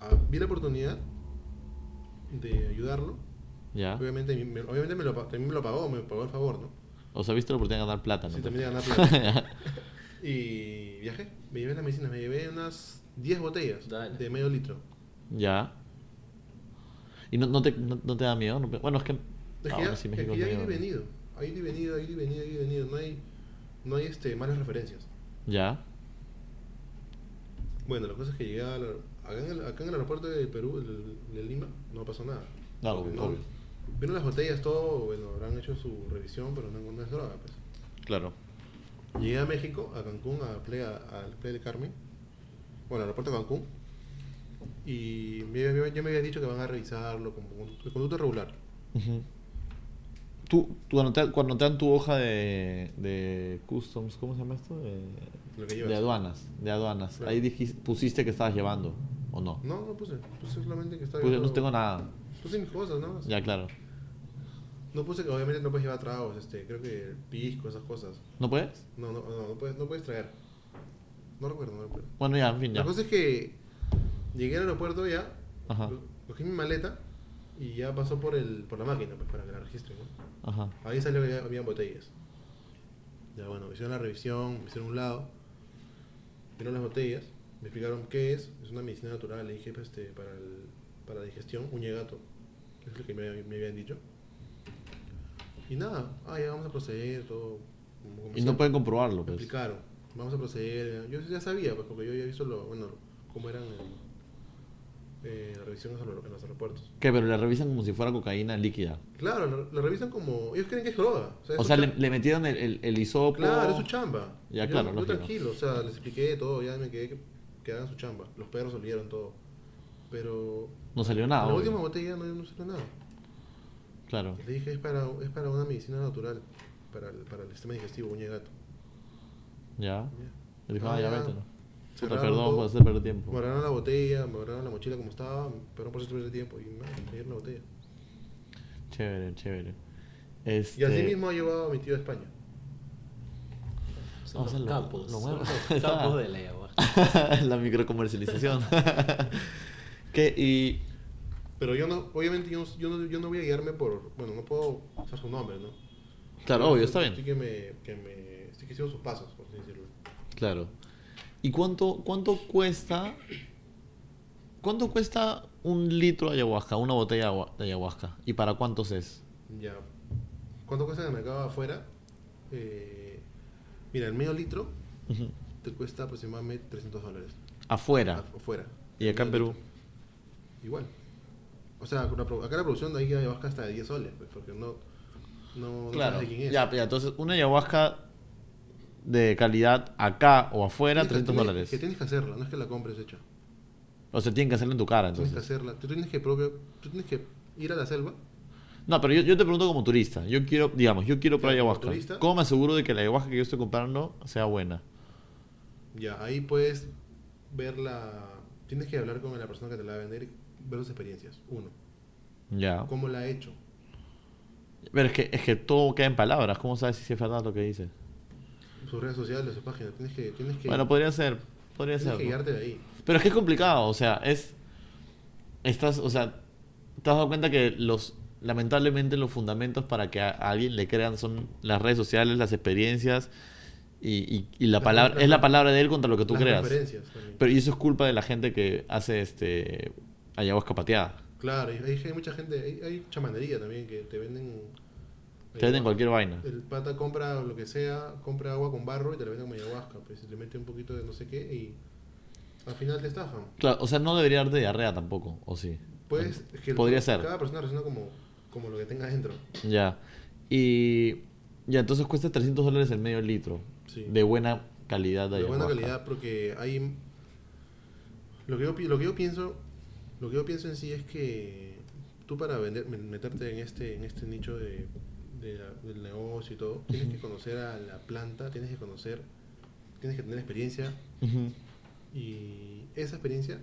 ah, vi la oportunidad de ayudarlo. Ya. Obviamente, me, obviamente me lo, también me lo pagó, me pagó el favor, ¿no? O sea, viste la oportunidad de ganar plata, ¿no? Sí, también de ganar plata. y viajé, me llevé la medicina, me llevé unas 10 botellas Dale. de medio litro. ya. ¿Y no, no, te, no, no te da miedo? Bueno, es que. Es que ya, sí es que ya medio- venido, hay venido, hay venido, hay venido, no hay, no hay este, malas referencias. Ya. Bueno, la cosa es que llegué a la- acá, en el, acá en el aeropuerto de Perú, de Lima, no pasó nada. Claro, Porque no- obvio. Vieron las botellas, todo, bueno, habrán hecho su revisión, pero no, no es droga, pues. Claro. Llegué a México, a Cancún, a Playa, al Playa del Carmen, bueno, al aeropuerto de Cancún, y me, me- ya me habían dicho que van a revisarlo como con- de conducta regular. Ujú. Tú, tú cuando, te, cuando te dan tu hoja de, de customs, ¿cómo se llama esto? De, Lo que de aduanas, de aduanas. Claro. Ahí dijiste, pusiste que estabas llevando, ¿o no? No, no puse, puse solamente que estaba viendo- no tengo nada. Puse mis cosas, ¿no? Ya, claro. No puse que obviamente no puedes llevar tragos, este, creo que pisco, esas cosas. ¿No puedes? No, no, no, no puedes, no puedes traer. No recuerdo, no recuerdo. Bueno, ya, en fin, ya. La cosa es que llegué al aeropuerto ya, Ajá. cogí mi maleta y ya pasó por el por la máquina pues para que la registren, ¿no? Ajá. Ahí salió que ya había botellas. Ya bueno, me hicieron la revisión, me hicieron un lado, vieron las botellas, me explicaron qué es, es una medicina natural, le dije pues, este, para, el, para la digestión, uña de gato, es lo que me, me habían dicho. Y nada, ah, ya vamos a proceder, todo. como- como Y no pueden comprobarlo, Me pues. explicaron, vamos a proceder, yo ya sabía, pues porque yo había visto lo, bueno, cómo eran el, eh, revisiones en los- aeropuertos. ¿Qué? Pero le revisan como si fuera cocaína líquida. Claro, lo revisan como, ellos creen que es droga. es O sea, le, metieron el, el, el hisopo. Claro, es su chamba. Ya, yo, claro, Yo tranquilo, o sea, les expliqué todo, ya me quedé que, que hagan su chamba. Los perros olvidaron todo. Pero No salió nada. la obvio. última botella no, no salió nada. Claro. Le dije, es para, es para una medicina natural, para el, para el sistema digestivo, uña de gato. Ya. Ya. Le dijo, Ah, ah, ya ya. vete, ¿no? Cerraron perdón todo. por hacer perder tiempo. Me agarraron la botella, me agarraron la mochila como estaba, perdón por hacer tiempo y me dieron la botella. Chévere, chévere. Este... Y así mismo ha llevado a mi tío a España. Son O sea, los lo- capos. lo bueno. los capos de la ayahuasca. la microcomercialización. ¿Qué? Y. Pero yo no, obviamente yo no, yo no, yo no voy a guiarme por, bueno, no puedo usar su nombre, ¿no? Claro, obvio, está Sí bien. que me, que me, sí que sigo sus pasos, por así decirlo. Claro. ¿Y cuánto, cuánto cuesta? ¿Cuánto cuesta un litro de ayahuasca, una botella de ayahuasca? ¿Y para cuántos es? Ya. ¿Cuánto cuesta en el mercado afuera? Eh, mira, el medio litro te cuesta aproximadamente 300 dólares. Afuera. Afuera. ¿Y acá en Perú? litro. Igual. O sea, acá la producción de ahí ayahuasca hasta de 10 soles, pues, porque no, no, no Claro. sabes de quién es. Ya, ya, entonces una ayahuasca de calidad acá o afuera, Tienes que- 300 tienes- dólares. Que tienes que hacerla, no es que la compres hecha. O sea, tienen que hacerlo en tu cara, Tienes entonces. que hacerla. Tú tienes que propio, tú tienes que ir a la selva. No, pero yo, yo te pregunto como turista. Yo quiero, digamos, yo quiero como ayahuasca. turista. ¿Cómo me aseguro de que la ayahuasca que yo estoy comprando sea buena? Ya, ahí puedes ver la. Tienes que hablar con la persona que te la va a vender y ver sus experiencias. Uno, Ya. cómo la ha hecho. Pero es que, es que todo queda en palabras. ¿Cómo sabes si es verdad lo que dice? Sus redes sociales, sus páginas. Tienes que, tienes que, Bueno, podría ser. Podría tienes ser. que ¿no? de ahí. Pero es que es complicado, o sea, es. Estás, o sea, te has dado cuenta que los. Lamentablemente, los fundamentos para que a, a alguien le crean son las redes sociales, las experiencias y, y- y la Las- palabra. las- es la palabra de él contra lo que tú Las creas. Pero y eso es culpa de la gente que hace este. ayahuasca pateada. Claro, y hay, hay mucha gente. Hay, hay chamanería también que te venden. Te venden cualquier vaina. El pata compra lo que sea, compra agua con barro y te la venden como ayahuasca. Pues le mete un poquito de no sé qué y al final te estafan. Claro, o sea, no debería darte diarrea tampoco, ¿o sí? Pues, es que Podría ser. Cada persona reacciona como, como lo que tenga dentro. Ya. Y. Ya, entonces cuesta 300 dólares el medio litro. Sí. De buena calidad de de buena calidad porque hay lo que yo lo que yo pienso lo que yo pienso en sí es que tú para vender me- meterte en este en este nicho de, de la- del negocio y todo tienes que conocer a la planta tienes que conocer tienes que tener experiencia y esa experiencia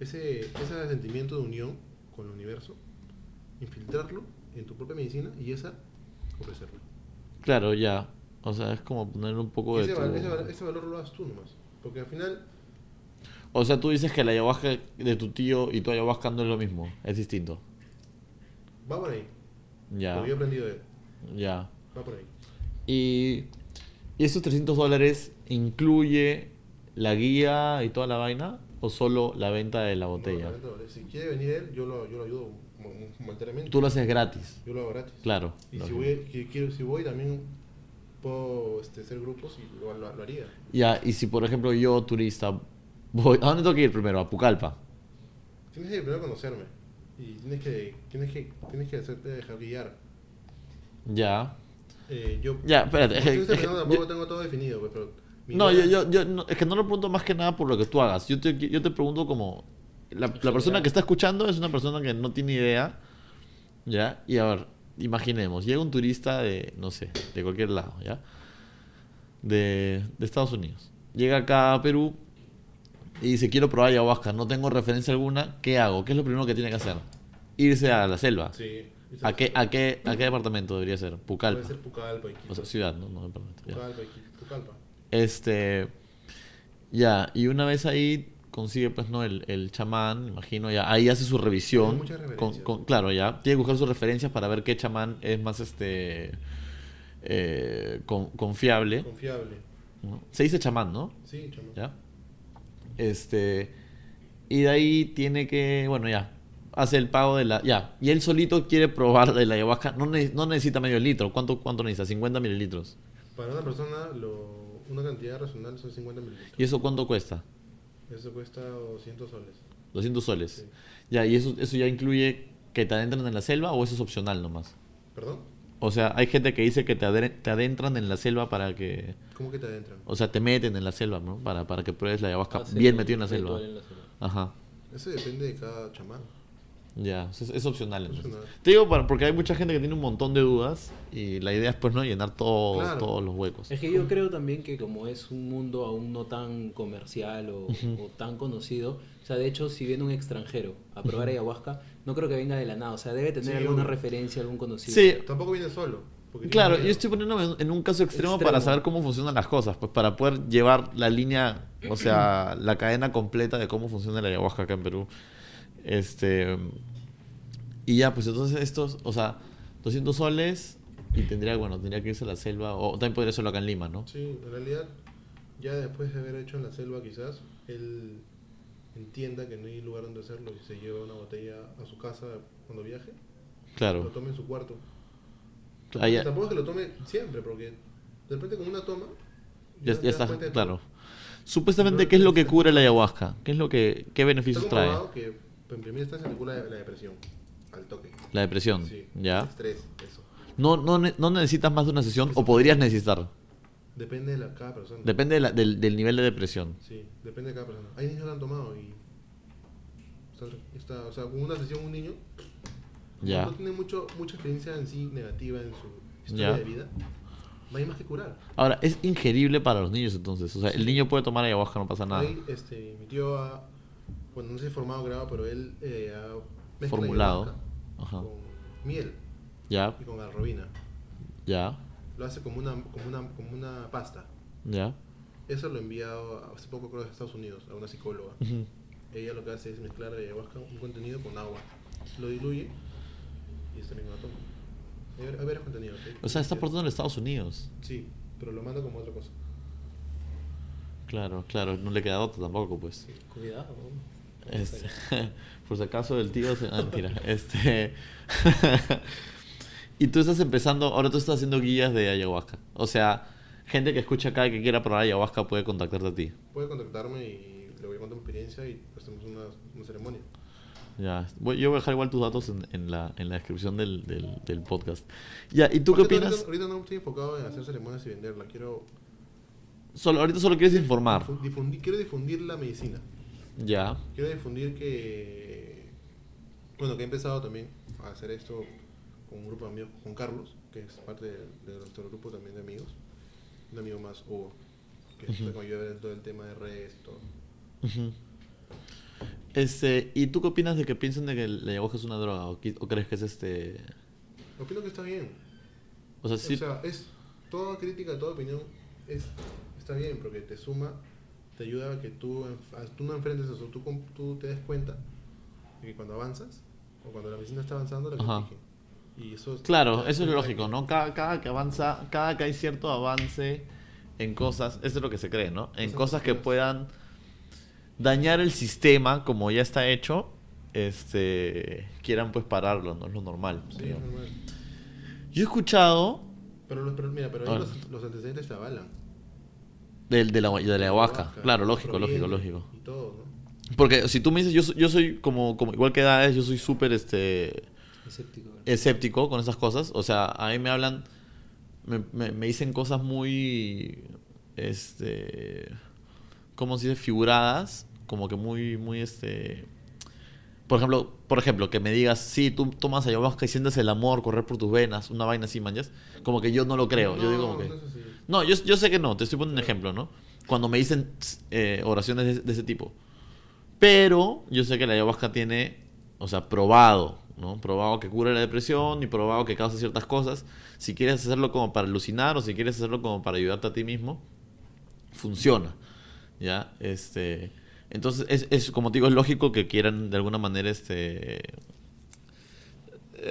ese ese sentimiento de unión con el universo infiltrarlo en tu propia medicina y esa ofrecerla Claro, ya. O sea, es como poner un poco de ese, tu... val- ese val- ese valor lo das tú nomás porque al final O sea, tú dices que la ayahuasca de tu tío y tu ayahuasca no es lo mismo. Es distinto. va por ahí Ya. lo que yo he aprendido de él Ya. va por ahí Y... ¿Y esos 300 dólares incluye la guía y toda la vaina? ¿O solo la venta de la botella? No, 40 dólares. Si quiere venir él, yo lo, yo lo ayudo monetariamente. Tú lo haces gratis. Yo lo hago gratis. Claro. Y si voy, quiero, si voy también puedo este, hacer grupos y lo, lo- lo haría. Ya, y si por ejemplo yo, turista, voy... ¿A dónde tengo que ir primero? A Pucallpa. Tienes que primero conocerme y tienes que, tienes que, tienes que hacerte dejar guiar. Ya. Eh, yo, Ya, espérate. estoy es que- terminando, tampoco yo- tengo todo definido, pues, pero No, yo, yo, yo no- es que no lo pregunto más que nada por lo que tú hagas. Yo te, yo te pregunto como... La, la persona que está escuchando es una persona que no tiene idea, ¿ya? Y a ver, imaginemos, llega un turista de, no sé, de cualquier lado, ¿ya? De, de Estados Unidos. Llega acá a Perú y dice, quiero probar ayahuasca, no tengo referencia alguna, ¿qué hago? ¿Qué es lo primero que tiene que hacer? Irse a la selva. Sí. ¿A qué, a, qué, ¿A qué departamento debería ser? Pucallpa. Puede ser Pucallpa, Iquitos. O sea, ciudad, ¿no? No departamento. ya. Pucallpa, Iquitos, Pucallpa. Este. Ya, y una vez ahí consigue, pues, ¿no? El, el chamán, imagino, ya. Ahí hace su revisión. con- con- claro, ya. Tiene que buscar sus referencias para ver qué chamán es más, este. eh, con- confiable. Confiable. ¿no? Se dice chamán, ¿no? Sí, chamo. ¿Ya? Este. Y de ahí tiene que. Bueno, ya. Hace el pago de la. Ya. Y él solito quiere probar de la ayahuasca. No, ne- no necesita medio litro. ¿Cuánto, ¿Cuánto necesita? 50 mililitros. Para una persona, lo, una cantidad razonable son 50 mililitros. ¿Y eso cuánto cuesta? Eso cuesta 200 soles. 200 soles. Sí. Ya, ¿y eso, eso ya incluye que te adentran en la selva o eso es opcional nomás? ¿Perdón? O sea, hay gente que dice que te, adentran en la selva para que... ¿Cómo que te adentran? O sea, te meten en la selva, ¿no? Para, para que pruebes la ayahuasca Hacer bien un metido en la selva. ritual en la selva. Ajá. Eso depende de cada chamán. Ya, es, es opcional. entonces. Opcional. Te digo para- porque hay mucha gente que tiene un montón de dudas y la idea es pues no llenar todo, Claro. todos los huecos. Es que yo creo también que como es un mundo aún no tan comercial o, o tan conocido, o sea, de hecho, si viene un extranjero a probar ayahuasca, no creo que venga de la nada, o sea, debe tener Sí, alguna referencia, algún conocido. Sí, Tampoco viene solo. Claro, yo estoy poniéndome en- en un caso extremo, Extremo. para saber cómo funcionan las cosas, pues para poder llevar la línea, o sea, la cadena completa de cómo funciona la ayahuasca acá en Perú. Este y ya, pues entonces estos, o sea, 200 soles y tendría, bueno, tendría que irse a la selva o también podría hacerlo acá en Lima, ¿no? Sí, en realidad, ya después de haber hecho en la selva, quizás, él entienda que no hay lugar donde hacerlo y se lleva una botella a su casa cuando viaje, lo Claro. tome en su cuarto. Ah, ya, Tampoco es que lo tome siempre, porque de repente con una toma, ya, está, claro. Supuestamente, ¿qué es lo que cubre la ayahuasca? ¿Qué es lo que, qué beneficios trae? que en primera instancia cura la, la depresión, al toque. La depresión, Sí, ¿ya? Estrés, eso. No, no, no necesitas más de una sesión o podrías necesitar. Depende de la, cada persona. Depende de la- del, del nivel de depresión. Sí, depende de cada persona. Hay niños que han tomado y. Está, está- o sea, con una sesión un niño Ya. no tiene mucho, mucha experiencia en sí negativa en su historia Ya. de vida. No hay más que curar. Ahora, es ingerible para los niños entonces. O sea, el niño puede tomar ayahuasca, no pasa nada. Ahí, este, mi tío ha, bueno, no sé si formado o grabado, pero él eh, ha Formulado. Ajá. con miel Ya, y con alrobina. ya, Lo hace como una, como una, como una pasta. ya. Eso lo he enviado hace poco creo a Estados Unidos a una psicóloga. Ella lo que hace es mezclar la ayahuasca, un contenido con agua. Lo diluye y es también una toma. Hay varios contenidos. ¿eh? O sea, está por todo en Estados Unidos. Sí, pero lo manda como otra cosa. Claro, claro, no le queda otra tampoco, pues. Cuidado. Este, por si acaso el tío se... Ah, mentira. Este... y tú estás empezando, ahora tú estás haciendo guías de ayahuasca. O sea, gente que escucha acá y que quiera probar ayahuasca puede contactarte a ti. Puede contactarme y le voy a contar mi experiencia y hacemos una, una ceremonia. Ya, voy- yo voy a dejar igual tus datos en, en la, en la descripción del, del, del podcast. Ya, ¿y tú qué opinas? Ahorita, ahorita no estoy enfocado en hacer ceremonias y venderla. Quiero, Solo, ahorita solo quieres informar. difu- difundir, quiero difundir la medicina. Ya, Quiero difundir que. Bueno, que he empezado también a hacer esto con un grupo de amigos, con Carlos, que es parte de, de nuestro grupo también de amigos. Un amigo más, Hugo, que está en todo el tema de redes y todo. Este, ¿y tú qué opinas de que piensen de que la ayahuasca es una droga? ¿O, qui- o crees que es este...? Opino que está bien. O sea, sí... O sea, es toda crítica, toda opinión es, está bien porque te suma, te ayuda a que tú, tú no enfrentes eso, tú, tú te des cuenta de que cuando avanzas o cuando la medicina está avanzando la corrigen. Y eso Claro, eso es lógico, ¿no? Cada, cada que avanza, cada que hay cierto avance en cosas, eso es lo que se cree, ¿no? En Cosas que puedan dañar el sistema como ya está hecho, este, quieran pues pararlo, no es lo normal. Sí, digamos. normal. Yo he escuchado Pero, los- pero mira, pero ahí Ah. los, los antecedentes te avalan. Del, de, la, de la ayahuasca. Claro, lógico, lógico, lógico. Y todo, ¿no? Porque si tú me dices, yo, soy- yo soy como, como igual que Daes, yo soy súper este, Escéptico. con esas cosas. O sea, a mí me hablan, me, me- me dicen cosas muy, este, ¿cómo se dice? Figuradas, como que muy, muy, este, por ejemplo, por ejemplo, que me digas, sí, tú tomas ayahuasca y sientes el amor correr por tus venas, una vaina así, manjas. Como que yo no lo creo. yo digo como que... no. No, yo, yo sé que no, te estoy poniendo un ejemplo, ¿no? Cuando me dicen eh, oraciones de, de ese tipo. Pero yo sé que la ayahuasca tiene, o sea, probado, ¿no? Probado que cura la depresión y probado que causa ciertas cosas. Si quieres hacerlo como para alucinar o si quieres hacerlo como para ayudarte a ti mismo, funciona, ¿ya? Este, entonces, es, es, como te digo, es lógico que quieran de alguna manera, este...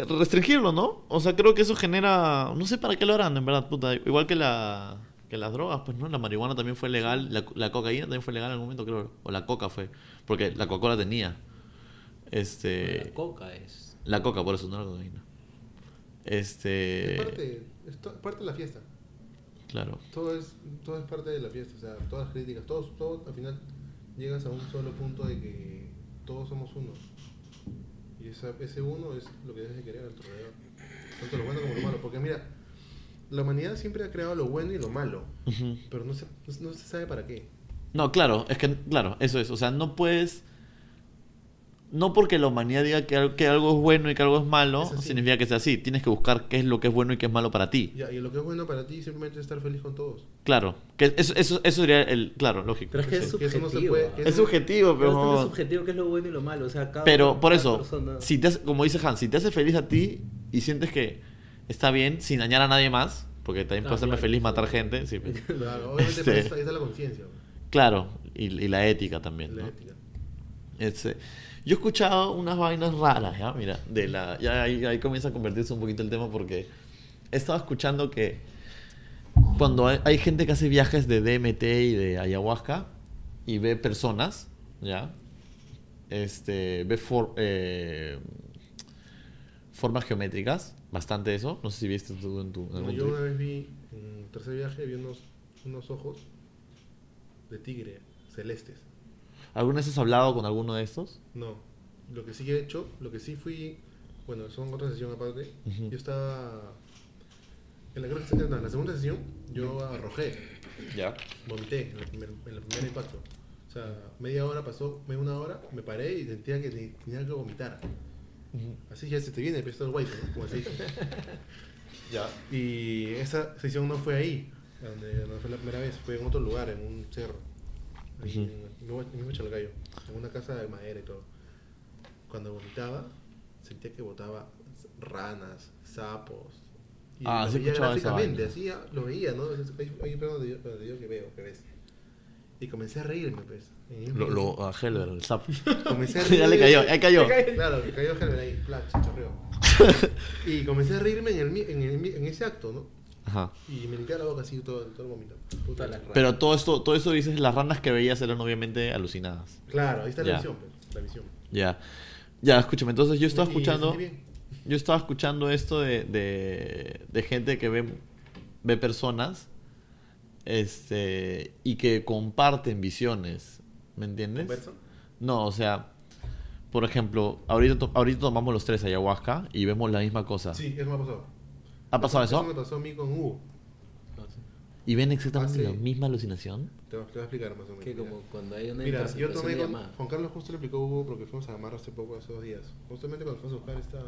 Restringirlo, ¿no? O sea, creo que eso genera... No sé para qué lo harán, en verdad, puta. Igual que la... Que las drogas, pues, ¿no? La marihuana también fue legal. La, la cocaína también fue legal en algún momento, creo. O la coca fue. Porque la Coca-Cola tenía. Este... La coca es. La coca, por eso, no la cocaína. Este... Es parte, es to- parte de la fiesta. Claro. Todo es, todo es parte de la fiesta. O sea, todas las críticas, todos, todo, al final llegas a un solo punto de que todos somos uno. Y esa, ese uno es lo que debes de querer a tu alrededor. Tanto lo bueno como lo malo. Porque mira, la humanidad siempre ha creado lo bueno y lo malo. Pero no se, no se sabe para qué. No, claro, es que, claro, eso es. O sea, no puedes. No porque la humanidad diga que, que algo es bueno y que algo es malo, Es significa que sea así. Tienes que buscar qué es lo que es bueno y qué es malo para ti. Ya, y lo que es bueno para ti simplemente es estar feliz con todos. Claro, que eso, eso, eso sería el. Claro, lógico. Pero es que es Sí, que no subjetivo. puede- que Es eso- subjetivo, Pero es pero. subjetivo que es lo bueno y lo malo. O sea, cada Pero por cada eso, persona- si te hace- como dice Hans, si te hace feliz a ti y sientes que está bien sin dañar a nadie más, porque también Ah, puede hacerme claro, feliz sí. matar gente, sí. Claro, obviamente Este- está la conciencia, claro, y, y la ética también, la ¿no? ética. Este, yo he escuchado unas vainas raras, ¿ya? Mira, de la, ya ahí, ahí comienza a convertirse un poquito el tema porque he estado escuchando que cuando hay, hay gente que hace viajes de DMT y de ayahuasca y ve personas, ¿ya? Este, ve for- eh, formas geométricas, bastante eso. No sé si viste tú en tu... en yo trip. una vez vi, en el tercer viaje, vi unos, unos ojos de tigre celestes. ¿Alguna vez has hablado con alguno de estos? No, lo que sí he hecho, lo que sí fui, bueno, son otra sesión aparte. Yo estaba. En la, en la- segunda sesión, yo arrojé, Ya. vomité en el primer, en el primer impacto. O sea, media hora pasó, media una hora, me paré y sentía que te- tenía que vomitar. Así ya se te viene, pero esto es guay, ¿no? Como se dice. Ya. Y esa sesión no fue ahí, donde, donde fue la primera vez, fue en otro lugar, en un cerro, ahí en el mismo- en Chalcayo, en una casa de madera y todo. Cuando vomitaba, sentía que botaba ranas, sapos. Y Ah, sí escuchado esa gráficamente, así ya lo veía, ¿no? Hay, hay un plano donde yo, donde yo que veo, que ves. Y comencé a reírme, pues. en Lo, lo, a Helber, el sapo. Comencé a ya le cayó, ya cayó. Claro, que cayó Helmer ahí, flash, chorreó. y comencé a reírme en, el, en, el, en ese acto, ¿no? Ajá. Y me limpiaba la boca así, todo, todo el vómito. Puta las Pero todo esto, todo eso dices, las ranas que veías eran obviamente alucinadas. Claro, ahí está Ya. la visión, pues, la visión. Ya. Ya, escúchame, entonces yo estaba Y- y escuchando. sentí bien. Yo estaba escuchando esto de, de, de gente que ve, ve personas este y que comparten visiones. ¿Me entiendes? ¿Conversan? No, o sea, por ejemplo, ahorita, to- ahorita tomamos los tres ayahuasca y vemos la misma cosa. Sí, eso me ha pasado. ¿Ha pasado Eso eso? me pasó a mí con Hugo. ¿Y ven exactamente Ah, la sí. misma alucinación? Te voy, a explicar más o menos. Que mira. como cuando hay una Mira, yo tomé con. Juan Carlos justo le explicó a Hugo porque fuimos a Gamarra hace poco, hace dos días. Justamente cuando fuimos a buscar esta,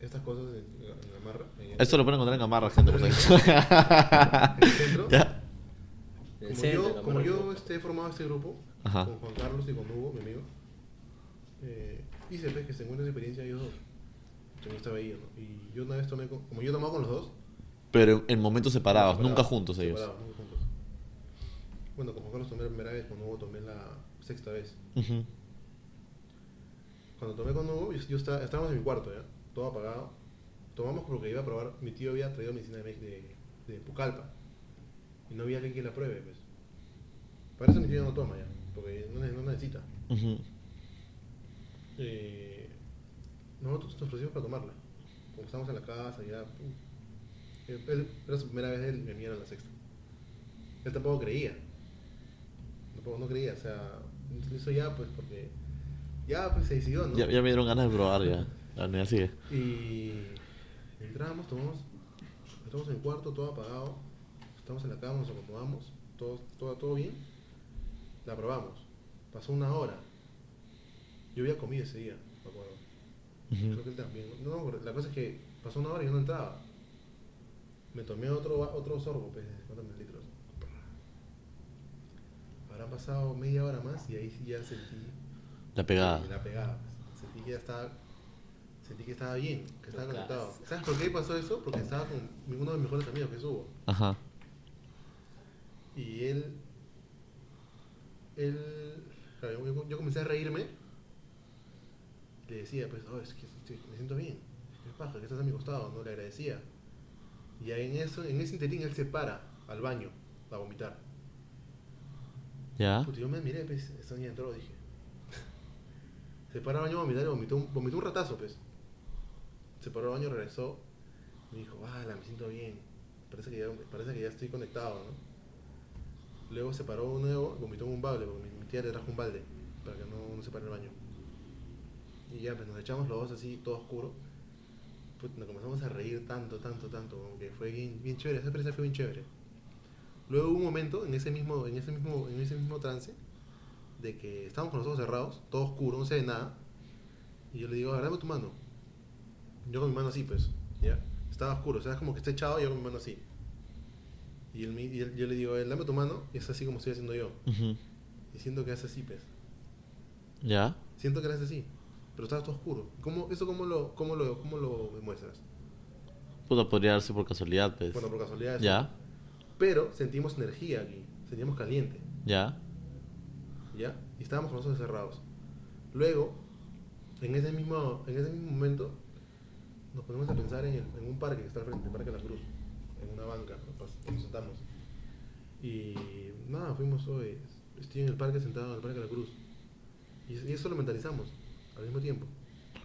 estas cosas en, en Gamarra. en el- Esto lo pueden encontrar en Gamarra, gente. En el centro. ¿Ya? En el Como centro, yo, la como yo este, he formado este grupo Ajá. con Juan Carlos y con Hugo, mi amigo, eh, hice pues, que se encuentren esa experiencia ellos dos. Yo no estaba ahí, ¿no? Y yo una vez tomé, con, como yo he tomado con los dos, Pero en momentos separados, separados, nunca juntos ellos. separados, nunca juntos. Bueno, Juan Carlos tomé la primera vez, con Hugo tomé la sexta vez. Ujú. Cuando tomé con Hugo, yo, yo estaba, estábamos en mi cuarto, ¿ya? Todo apagado. Tomamos porque iba a probar, mi tío había traído medicina de, de, de Pucallpa. Y no había alguien que la pruebe, pues. Para eso mi tío no toma ya, porque no, no necesita. Ujú. Eh, nosotros nos ofrecimos para tomarla. Como estábamos en la casa, ya. Él, él- era su primera vez él venía a la sexta. Él tampoco creía. Tampoco no creía, o sea, lo hizo ya pues porque ya pues se decidió, ¿no? Ya, ya me dieron ganas de probar ya. La. Y entramos, tomamos, estamos en el cuarto, todo apagado, estamos en la cama, nos acomodamos, todo, todo, todo bien, la probamos. Pasó una hora. Yo había comido ese día, Creo que él también. No, la cosa es que pasó una hora y yo no entraba. Me tomé otro, otro sorbo, pues, de 50 mililitros. Habrán pasado media hora más y ahí sí ya sentí La pegada. la pegada. pues. Sentí que ya estaba. Sentí que estaba bien, que estaba conectado. ¿Sabes por qué pasó eso? Porque estaba con uno de mis mejores amigos, que es Hugo. Ajá. Y él. Él. yo comencé a reírme. Le decía, pues, oh, es que estoy- me siento bien. ¿Qué paja? Que estás a mi costado, ¿no? Le agradecía. Y ahí en eso, en ese interín, él se para al baño a vomitar. ¿Ya? Puta, yo me miré, pues, esa niña entró, dije. Se paró al baño a vomitar y vomitó un, vomitó un ratazo, pues. Se paró al baño, regresó. Me dijo, ah, me siento bien. Parece que, ya, parece que ya estoy conectado, ¿no? Luego se paró de nuevo, vomitó en un balde, porque mi, mi tía le trajo un balde para que no, no se pare el baño. Y ya, pues nos echamos los dos así, todo oscuro. Puta, nos comenzamos a reír tanto, tanto, tanto, como que fue bien, bien chévere, esa experiencia fue bien chévere. Luego hubo un momento en ese mismo, en ese mismo, en ese mismo trance de que estábamos con los ojos cerrados, todo oscuro, no se ve nada. Y yo le digo, a ver, dame tu mano. Yo con mi mano así, pues, ¿ya? Estaba oscuro, o sea, es como que está echado y yo con mi mano así. Y, él, y él- yo le digo, él, dame tu mano, y es así como estoy haciendo yo. Ujú. Y siento que hace así, pues. ¿Ya? Siento que hace así. Pero estaba todo oscuro. ¿Cómo, ¿Eso cómo lo, cómo, lo, cómo lo demuestras? Puta, podría darse por casualidad, pues. Bueno, por casualidad. eso. ¿Ya? Pero sentimos energía aquí. Sentimos caliente. ¿Ya? ¿ya? Y estábamos con los ojos cerrados. Luego, en ese mismo, en ese mismo momento, nos ponemos a pensar en, el- en un parque que está al frente, el Parque La Cruz, en una banca, nos, sentamos. Y nada, fuimos hoy, estoy en el parque sentado en el Parque La Cruz. Y, y eso lo mentalizamos al mismo tiempo.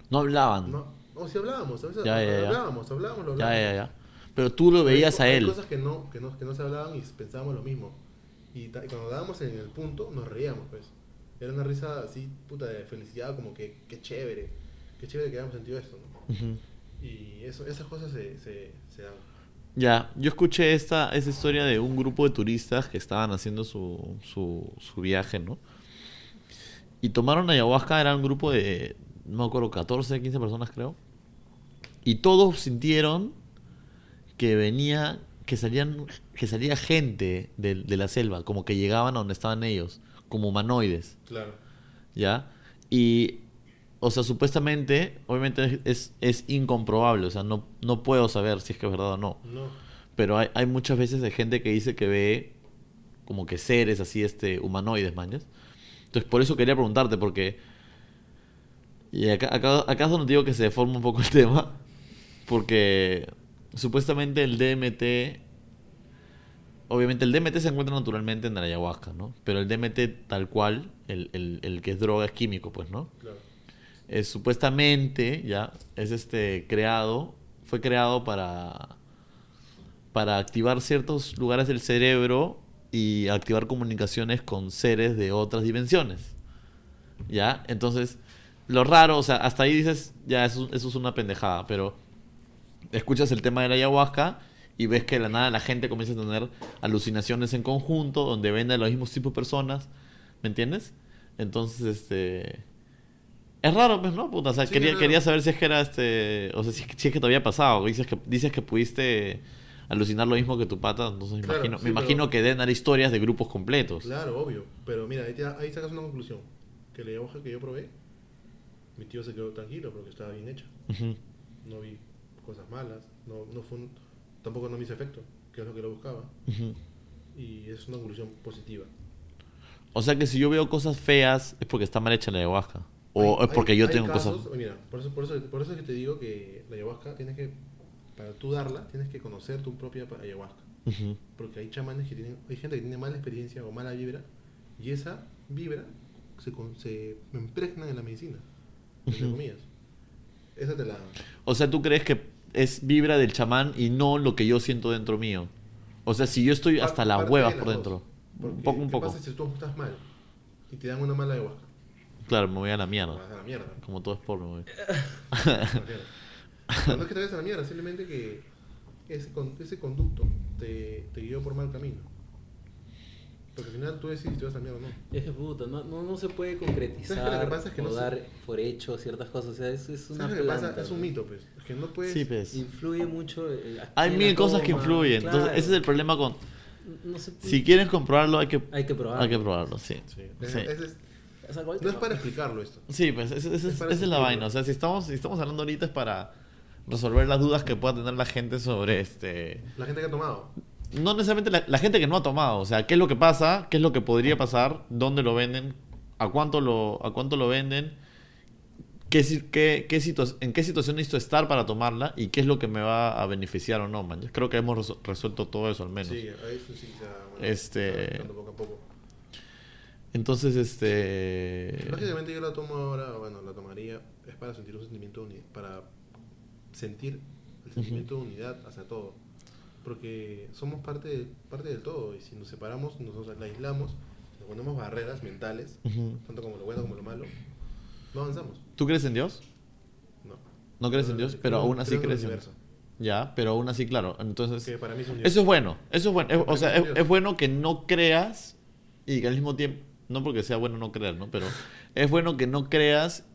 No hablaban. No, o si hablábamos, a veces Ya, ya, ya. hablábamos, hablábamos, lo Ya, hablábamos. ya, ya. Pero tú lo veías Hay a él. Hay cosas que no, que no, que no se hablaban y pensábamos lo mismo. Y, y cuando dábamos en el punto, nos reíamos, pues. Era una risa así, puta, de felicidad, como que, qué chévere. Qué chévere que hayamos sentido esto, ¿no? Ujú. Y eso, esas cosas se, se, se dan. Ya, yo escuché esta, esa historia de un grupo de turistas que estaban haciendo su, su, su viaje, ¿no? Y tomaron ayahuasca, era un grupo de, no me acuerdo, 14, 15 personas creo. Y todos sintieron que venía, que salían, que salía gente de, de la selva, como que llegaban a donde estaban ellos, como humanoides. Claro. ¿ya? Y, o sea, supuestamente, obviamente es, es incomprobable, o sea, no, no puedo saber si es que es verdad o no. No. Pero hay, hay muchas veces de gente que dice que ve como que seres así, este, humanoides, mañas. Entonces, por eso quería preguntarte, porque... Y acá, acá, acá es donde digo que se deforma un poco el tema, porque supuestamente el DMT... Obviamente el DMT se encuentra naturalmente en la ayahuasca, ¿no? Pero el DMT tal cual, el, el, el que es droga es químico, pues, ¿no? Claro. es supuestamente ya es este creado fue creado para para activar ciertos lugares del cerebro y activar comunicaciones con seres de otras dimensiones ya entonces lo raro o sea hasta ahí dices ya eso, eso es una pendejada pero escuchas el tema de la ayahuasca y ves que de la nada la gente comienza a tener alucinaciones en conjunto donde ven a los mismos tipos de personas ¿me entiendes? entonces este es raro, pues, ¿no? Puta, o sea, Sí, quería, es quería saber si es que era este. O sea, si, si es que te había pasado. Dices que, dices que pudiste alucinar lo mismo que tu pata. Entonces me Claro, imagino, sí, me imagino que deben dar historias de grupos completos. Claro, obvio. Pero mira, ahí, te- ahí sacas una conclusión. Que la ayahuasca que yo probé, mi tío se quedó tranquilo porque estaba bien hecha. No vi cosas malas. No, no fue un- tampoco no me hizo efecto, que es lo que lo buscaba. Y es una conclusión positiva. O sea que si yo veo cosas feas es porque está mal hecha la ayahuasca. O Hay- es porque hay- yo hay tengo casos- cosas. Mira, por eso, por, eso, por eso es que te digo que la ayahuasca tienes que, para tú darla, tienes que conocer tu propia ayahuasca. Porque hay chamanes que tienen, hay gente que tiene mala experiencia o mala vibra, y esa vibra se, se impregna en la medicina, entre Ujú. comillas. Esa te la. O sea, ¿tú crees que es vibra del chamán y no lo que yo siento dentro mío. O sea, si yo estoy hasta la Parte hueva de las por dos. dentro. Porque, Un poco, un ¿qué poco. pasa si tú estás mal y te dan una mala ayahuasca? Claro, me voy a la mierda. a la mierda. Como todo es porno, güey. No, es que te vayas a la mierda, simplemente que ese, con- ese conducto te, te guió por mal camino. Porque al final tú decides si te vas a la mierda o no. Es que puta, no, no, no se puede ¿Sabes concretizar que pasa es que o no se- dar por hecho ciertas cosas. O sea, es, es una ¿Sabes lo que pasa? planta, Es un mito, pues. Es que no puedes. Sí, pues. Influye mucho. eh, a Hay quién la mil cosas que toma, influyen. Entonces, claro. ese es el problema con... No se- Si quieres comprobarlo, hay que, Hay que probarlo. hay que probarlo, sí. Sí. Sí. Es- es- O sea, no es para explicarlo esto. Sí, pues ese- Es para esa es la sentirlo. vaina. O sea, si estamos, si estamos hablando ahorita es para resolver las dudas que pueda tener la gente sobre este... La gente que ha tomado. No necesariamente la, la gente que no ha tomado. O sea, qué es lo que pasa, qué es lo que podría pasar, dónde lo venden, a cuánto lo, a cuánto lo venden, qué, qué, qué situa- en qué situación necesito estar para tomarla y qué es lo que me va a beneficiar o no, man. Yo Creo que hemos resu- resuelto todo eso al menos. Sí, eso sí ha- bueno, Este- poco a poco. Entonces, este... Básicamente yo la tomo ahora, bueno, la tomaría, es para sentir un sentimiento para sentir el sentimiento de unidad hacia todo. Porque somos parte, de- parte del todo y si nos separamos, nos aislamos, nos ponemos barreras mentales, Ujú. tanto como lo bueno como lo malo, no avanzamos. ¿Tú crees en Dios? No. No crees en Dios, pero aún así crees en universo, Ya, pero aún así, claro. Entonces, Que para mí es un Dios. eso es bueno. Eso es bueno. Es- o sea, es, es bueno que no creas y que al mismo tiempo, no porque sea bueno no creer, ¿no? Pero es bueno que no creas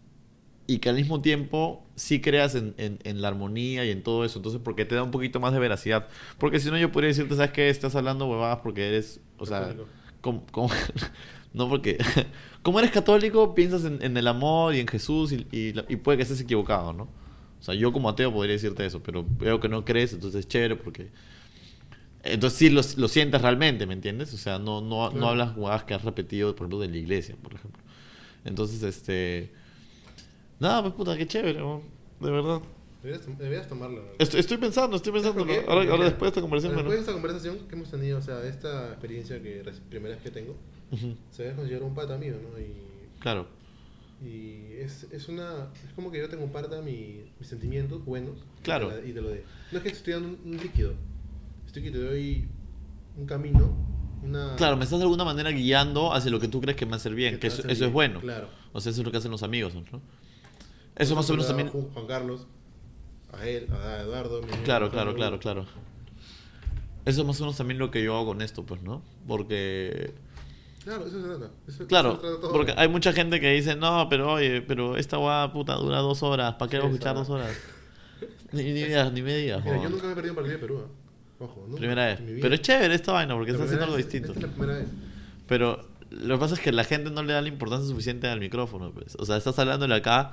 y que al mismo tiempo sí creas en, en- en la armonía y en todo eso. Entonces, porque te da un poquito más de veracidad. Porque si no, yo podría decirte, ¿sabes qué? Estás hablando huevadas porque eres, o sea, como, como- no porque, como eres católico, piensas en, en el amor y en Jesús y, y y puede que estés equivocado, ¿no? O sea, yo como ateo podría decirte eso, pero veo que no crees, entonces es chévere porque... Entonces sí lo, lo sientes realmente, ¿me entiendes? O sea, no, no, no Claro. hablas huevadas que has repetido, por ejemplo, de la iglesia, por ejemplo. Entonces, este... Nada, pues puta, qué chévere, de verdad. Deberías, deberías tomarlo. ¿no? Estoy, estoy pensando, estoy ¿Sabes pensando. Ahora, después de esta conversación, Después de esta conversación que hemos tenido, o sea, esta experiencia que primera vez que tengo, Ujú, se debe considerar un pata mío, ¿no? Y Claro. Y es, es una. Es como que yo tengo parte de mi, mis sentimientos buenos. Claro. Y te, te lo dé. No es que te estoy dando un, un líquido. Estoy que te doy un camino. Una, Claro, me estás de alguna manera guiando hacia lo que tú crees que me va a hacer bien, te que eso, eso es bueno. Claro. O sea, eso es lo que hacen los amigos, ¿no? Eso más o menos también... Juan Carlos, a él, a Eduardo. Claro, claro, claro, claro. Eso es más o menos también lo que yo hago con esto, pues, ¿no? Porque... Claro, eso se trata. Eso- Claro, eso se trata todo. porque hay mucha gente que dice, no, pero oye, pero esta guada puta dura dos horas, ¿para qué voy a escuchar dos horas? Ni, ni, digas, ni me digas, Mira, yo nunca me he perdido un partido de Perú. ¿eh? Ojo. Primera vez. Pero es chévere esta vaina porque La está haciendo algo vez, distinto. Esta es la primera vez. Pero lo que pasa es que la gente no le da la importancia suficiente al micrófono, pues. O sea, estás hablándole acá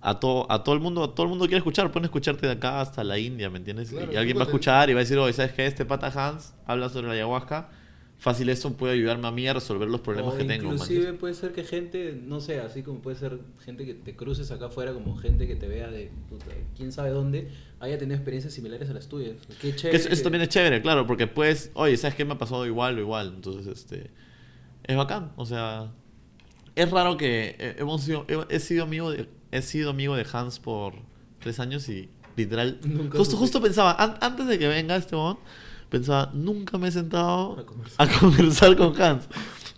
a todo, a todo el mundo, a todo el mundo quiere escuchar, pueden escucharte de acá hasta la India, ¿me entiendes? Claro, y alguien va a escuchar y va a decir, oye, ¿sabes qué? Este pata Hans habla sobre la ayahuasca. Fácil eso puede ayudarme a mí a resolver los problemas O que tengo. ¿me Inclusive puede ser que gente, no sé, así como puede ser gente que te cruces acá afuera, como gente que te vea de puta, quién sabe dónde, haya tenido experiencias similares a las tuyas. Qué chévere. eso, eso también es chévere, claro, porque pues, oye, ¿sabes qué? Me ha pasado igual o igual. Entonces, este. Es bacán. O sea. Es raro que hemos sido, he, he sido amigo de. He sido amigo de Hans por tres años y literal. Nunca justo, supe. justo pensaba, an- antes de que venga este mon, pensaba, nunca me he sentado A conversar. a conversar con Hans.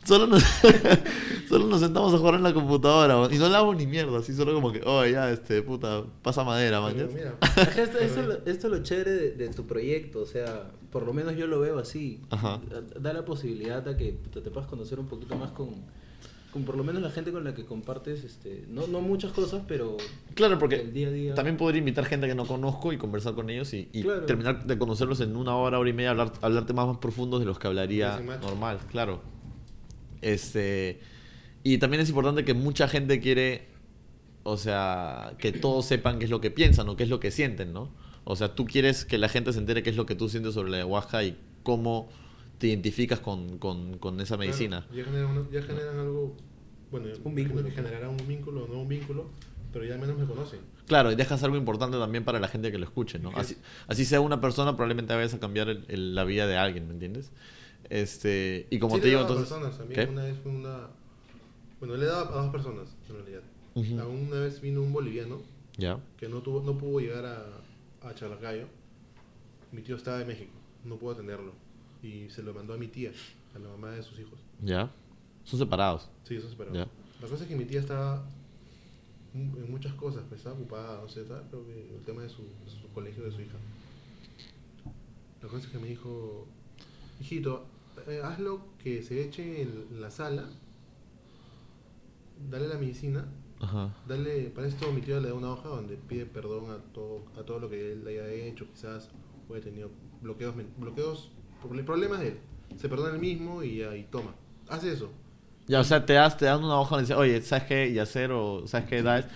Solo nos, solo nos sentamos a jugar en la computadora y no le hago ni mierda, así solo como que, oh, ya, este, puta, pasa madera, man. Mira, Esto, esto, es lo- esto es lo chévere de, de tu proyecto, o sea, por lo menos yo lo veo así. Ajá. Da- la posibilidad a que puta, te puedas conocer un poquito más con, con por lo menos la gente con la que compartes, este, no, no muchas cosas, pero Claro, porque el día a día. también podría invitar gente que no conozco y conversar con ellos y, y Claro. terminar de conocerlos en una hora, hora y media, hablar, hablar temas más profundos de los que hablaría normal, claro. Este, y también es importante que mucha gente quiere, o sea, que todos sepan qué es lo que piensan o qué es lo que sienten, ¿no? O sea, tú quieres que la gente se entere qué es lo que tú sientes sobre la ayahuasca y cómo te identificas con, con- con esa medicina. Claro, ya, generan una- ya generan algo. Bueno, Un vínculo. Que generará un vínculo, no un vínculo, pero ya al menos me conocen. Claro, y dejas algo importante también para la gente que lo escuche, ¿no? Así, así sea una persona, probablemente vayas a cambiar el- el- la vida de alguien, ¿me entiendes? Este, y como Sí te le digo, entonces... personas. A mí ¿Qué? una vez fue una. Bueno, le he dado a dos personas, en realidad. Ujú. A Una vez vino un boliviano Ya. que no, tuvo, no pudo llegar a, a Chalacayo. Mi tío estaba en México, no pudo atenderlo. Y se lo mandó a mi tía, a la mamá de sus hijos. ¿Ya? Son separados. Sí, eso se esperaba. Ya. La cosa es que mi tía estaba en muchas cosas, pues, estaba ocupada, sé, estaba, creo que el tema de su, su colegio de su hija. La cosa es que me dijo, hijito, eh, hazlo que se eche en la sala, dale la medicina, Ajá. dale, para esto mi tío le da una hoja donde pide perdón a todo, a todo lo que él haya hecho, quizás o haya tenido bloqueos, men- bloqueos, proble- problemas de él. Se perdona él mismo y, y toma. Haz eso. Ya, o sea, te, das, te dan una hoja donde dice, oye, ¿sabes qué? Yacer o ¿sabes qué? Daes,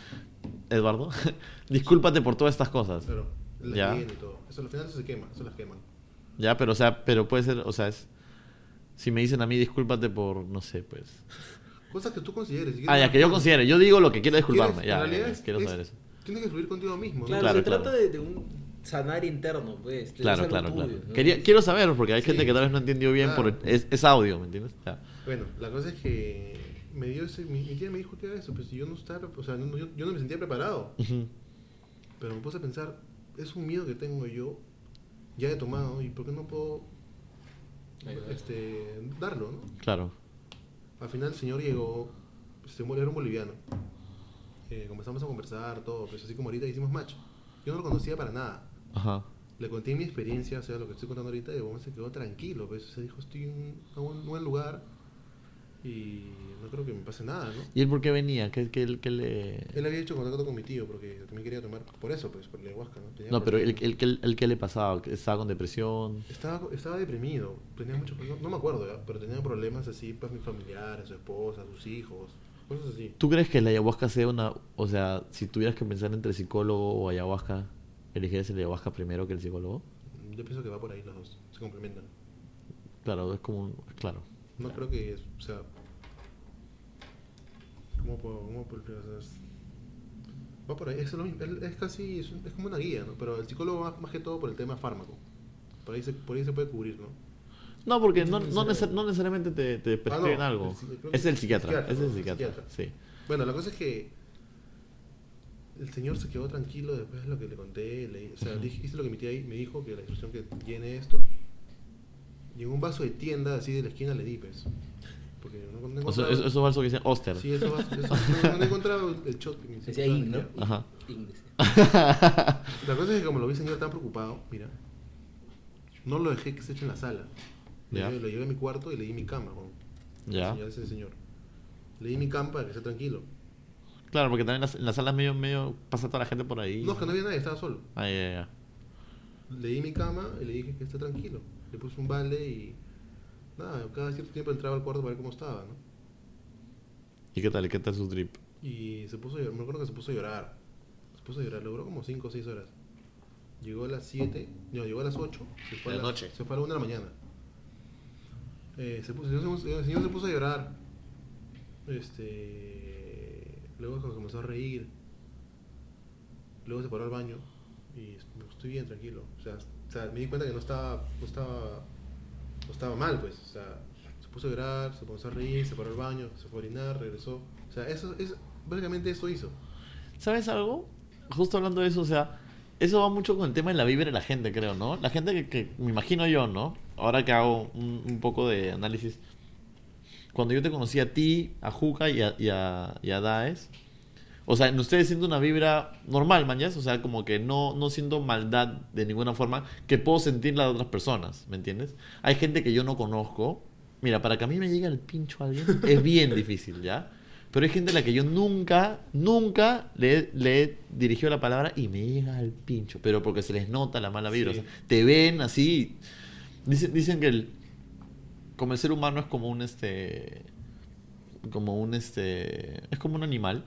Eduardo, discúlpate por todas estas cosas. Claro, la Ya. y todo. Eso al final eso se quema, eso las queman. Ya, pero o sea, pero puede ser, o sea, es, si me dicen a mí discúlpate por, no sé, pues. Cosas que tú consideres. si Ah, ya, que yo considere. Yo digo lo que quiero si quieres, disculparme. Ya, en realidad ya, es- quiero es- saber eso. Tienes que fluir contigo mismo. ¿no? Claro, Claro, se claro. trata de, de un sanar interno, pues. Claro, claro, tuyo, claro. ¿no? Quería, quiero saber, porque hay Sí. gente que tal vez no entendió bien Claro. por es, es audio, ¿me entiendes? Ya. Bueno, la cosa es que me dio ese, mi, mi tía me dijo que era eso, pues si yo no estaba, o sea, no- yo, yo no me sentía preparado, Ujú. pero me puse a pensar, es un miedo que tengo yo, ya he tomado, y por qué no puedo este, darlo, ¿no? Claro. Al final el señor llegó, se murió, era un boliviano. Eh, comenzamos a conversar, todo, pues así como ahorita hicimos match. Yo no lo conocía para nada. Ajá. Le conté mi experiencia, o sea, lo que estoy contando ahorita, y hombre se quedó tranquilo, pues, se dijo, estoy en un buen, lugar y no creo que me pase nada, ¿no? ¿Y él por qué venía? ¿Qué, qué, qué le...? Él había hecho contacto con mi tío porque también quería tomar por eso, pues, por la ayahuasca, ¿no? Tenía No, pero el, el, el, el qué le pasaba? ¿Estaba con depresión? Estaba, estaba deprimido, tenía muchos no, no me acuerdo, pero tenía problemas así, pues, mis familiares, su esposa, sus hijos, cosas así. ¿Tú crees que la ayahuasca sea una... O sea, si tuvieras que pensar entre psicólogo o ayahuasca, ¿elegirías el ayahuasca primero que el psicólogo? Yo pienso que va por ahí los dos, se complementan. Claro, es como un... Claro. No creo que, es- o sea, ¿cómo puedo, cómo puedo Va por ahí, es, lo mismo, es, casi, es, es como una guía, ¿no? Pero el psicólogo va más que todo por el tema fármaco. Por ahí se, por ahí se puede cubrir, ¿no? No, porque no, no, neces- no necesariamente te, te prescriben no, algo. el Es el el psiquiatra. psiquiatra, Es el psiquiatra. psiquiatra. Sí. Bueno, la cosa es que el señor se quedó tranquilo después de lo que le conté. le- o sea, Ujú. dije- hice lo que mi tía me dijo, que la instrucción que llene esto. Y en un vaso de tienda, así de la esquina, le di, pues. Porque no, no O sea, encontraba- eso, eso es falso que dicen Oster. Sí, eso, vaso- eso- no, no he encontrado el shot que me Decía hicieron. In, ¿no? Ajá. In. La cosa es que como lo vi señor tan preocupado, mira, no lo dejé que se eche en la sala. Lo Ya. llevé, lo llevé a mi cuarto y le di mi cama, con Ya. señal ese señor. Le di mi cama para que esté tranquilo. Claro, porque también en las, en las salas medio, medio pasa toda la gente por ahí. No, es que no había nadie, estaba solo. Ah, ya, ya. Le di mi cama y le dije que esté tranquilo. Le puse un balde y nada, cada cierto tiempo entraba al cuarto para ver cómo estaba, ¿no? ¿Y qué tal? ¿Y qué tal su drip? Y se puso a llorar, me acuerdo que se puso a llorar. Se puso a llorar, logró como 5 o 6 horas. Llegó a las 7, no, llegó a las 8, se fue De a la noche. Se fue a la 1 de la mañana. Eh, se puso, el, señor, se- el señor se puso a llorar. Este, luego comenzó a reír. Luego se paró al baño y estoy bien, tranquilo. O sea, o sea, me di cuenta que no estaba, no estaba, no estaba mal, pues. O sea, se puso a llorar, se comenzó a reír, se paró al baño, se fue a orinar, regresó. O sea, eso es, básicamente eso hizo. ¿Sabes algo? Justo hablando de eso, o sea, eso va mucho con el tema de la vibra de la gente, creo, ¿no? La gente que, que me imagino yo, ¿no? Ahora que hago un, un poco de análisis. Cuando yo te conocí a ti, a Juca y a, y a, y a Daes, o sea, en ustedes siento una vibra normal, mañas, o sea, como que no, no siento maldad de ninguna forma que puedo sentir la de otras personas, ¿me entiendes? Hay gente que yo no conozco. Mira, para que a mí me llegue el pincho a alguien es bien difícil, ¿ya? Pero hay gente a la que yo nunca, nunca le, he- le he dirigido la palabra y me llega al pincho, pero porque se les nota la mala vibra. Sí. o sea, te ven así. Dicen, dicen que el, como el ser humano es como un este como un este es como un animal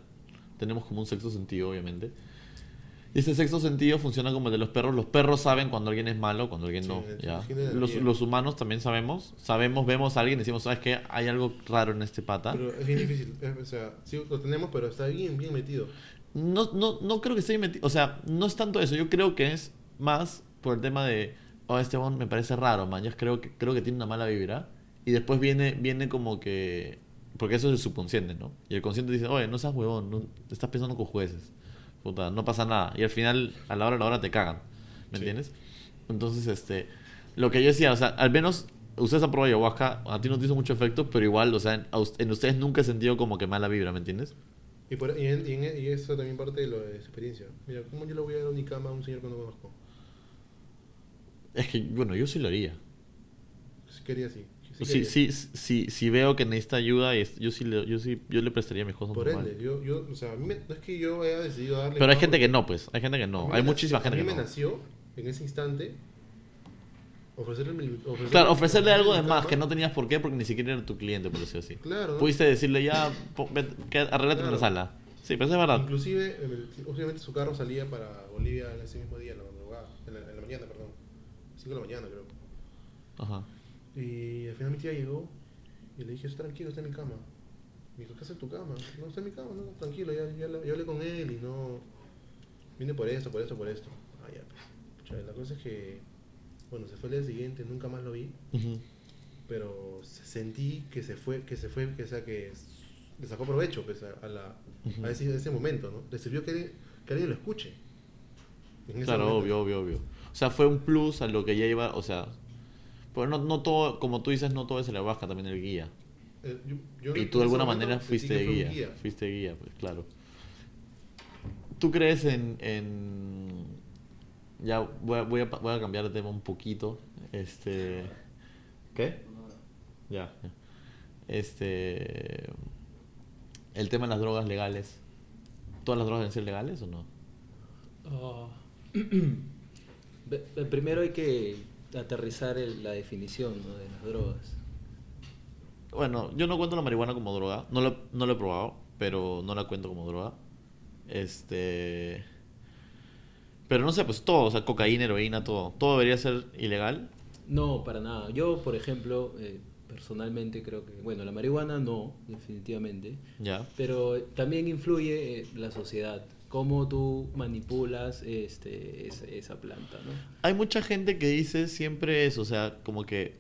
tenemos como un sexto sentido obviamente y ese sexto sentido funciona como el de los perros los perros saben cuando alguien es malo cuando alguien Sí, no ya los, los humanos también sabemos sabemos vemos a alguien y decimos sabes qué hay algo raro en este pata Pero es bien difícil. o sea, sí lo tenemos, pero está bien, bien metido. no, no, no creo que esté metido. O sea, no es tanto eso. Yo creo que es más por el tema de. Oh, este me parece raro, man. Yo creo que, creo que tiene una mala vibra. Y después viene, viene como que. Porque eso es el subconsciente, ¿no? Y el consciente dice, oye, no seas huevón, no, estás pensando con jueces. Puta, no pasa nada. Y al final, a la hora de la hora te cagan. ¿me Sí. entiendes? Entonces, este, lo que yo decía, o sea, al menos ustedes han probado ayahuasca, a ti no te hizo mucho efecto, pero igual, o sea, en, a us- en ustedes nunca he sentido como que mala vibra, ¿me entiendes? Y, por, y, en- y en- y eso también parte de, lo de su experiencia. Mira, ¿cómo yo le voy a dar a Unicama a un señor que no conozco? Es que, bueno, yo sí lo haría. Si quería así. Sí, sí, sí, si veo que necesita ayuda, y yo sí le, yo sí, yo le prestaría mis cosas Por ende, yo, yo, o sea, a mí me- no es que yo haya decidido darle... Pero hay no, gente que no, pues, hay gente que a no, hay muchísima gente A que mí me no. nació, en ese instante, ofrecerle... mi- ofrecerle Claro, ofrecerle algo de mi más que no tenías por qué porque ni siquiera era tu cliente, por decirlo así. Claro, ¿no? Pudiste decirle ya, que- arréglate en la Claro. sala. Sí, pero eso es verdad. Inclusive, obviamente su carro salía para Bolivia en ese mismo día, en la madrugada, en la, en la mañana, perdón. 5 de la mañana, creo. Ajá. Y al final mi tía llegó y le dije, tranquilo, está en mi cama. Me dijo, ¿qué haces en tu cama? No, está en mi cama, no, tranquilo, ya, ya, ya hablé con él y no... Vine por esto, por esto, por esto. Ah, ya. pues. La cosa es que, bueno, se fue el día siguiente, nunca más lo vi, pero se- sentí que se fue, que se fue, que, o sea, que le sacó provecho pues, a, la, a, ese, a ese momento, ¿no? Le sirvió que, alguien- que alguien lo escuche. Claro, momento. obvio, obvio, obvio. O sea, fue un plus a lo que ya iba, o sea, pero no, no todo, como tú dices, no todo es el ayahuasca, también el guía. Eh, yo- yo Y tú de alguna manera fuiste un guía, Fuiste guía, pues claro. ¿Tú crees en... en... Ya voy a, voy, a, voy a cambiar de tema un poquito. Este... ¿Qué? Ya, ya. Este... El tema de las drogas legales. ¿Todas las drogas deben ser legales o no? Ah. Primero hay que aterrizar el- la definición ¿no? de las drogas. Bueno, yo no cuento la marihuana como droga. No lo, no lo he probado, pero no la cuento como droga. Este. Pero no sé, pues todo, o sea, cocaína, heroína, todo. Todo debería ser ilegal. No, para nada. Yo, por ejemplo, eh, personalmente creo que, bueno, la marihuana no, definitivamente, Ya. pero también influye eh, la sociedad, cómo tú manipulas este, esa, esa planta, ¿no? Hay mucha gente que dice siempre eso, o sea, como que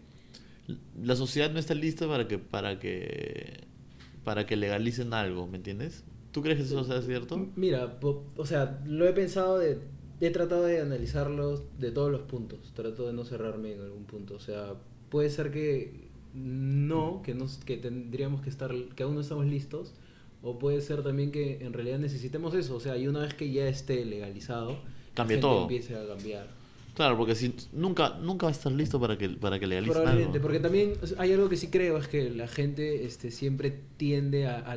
la sociedad no está lista para que para que para que legalicen algo, ¿me entiendes? ¿Tú crees que eso sea cierto? Mira, o sea, lo he pensado de... He tratado de analizarlos de todos los puntos. Trato de no cerrarme en algún punto. O sea, puede ser que no, que, nos, que tendríamos que estar, que aún no estamos listos. O puede ser también que en realidad necesitemos eso. O sea, y una vez que ya esté legalizado, la Cambie gente todo. empiece a cambiar. Claro, porque si nunca nunca va a estar listo para que para que legalicen Probablemente, algo. porque también hay algo que sí creo, es que la gente este, siempre tiende a, a-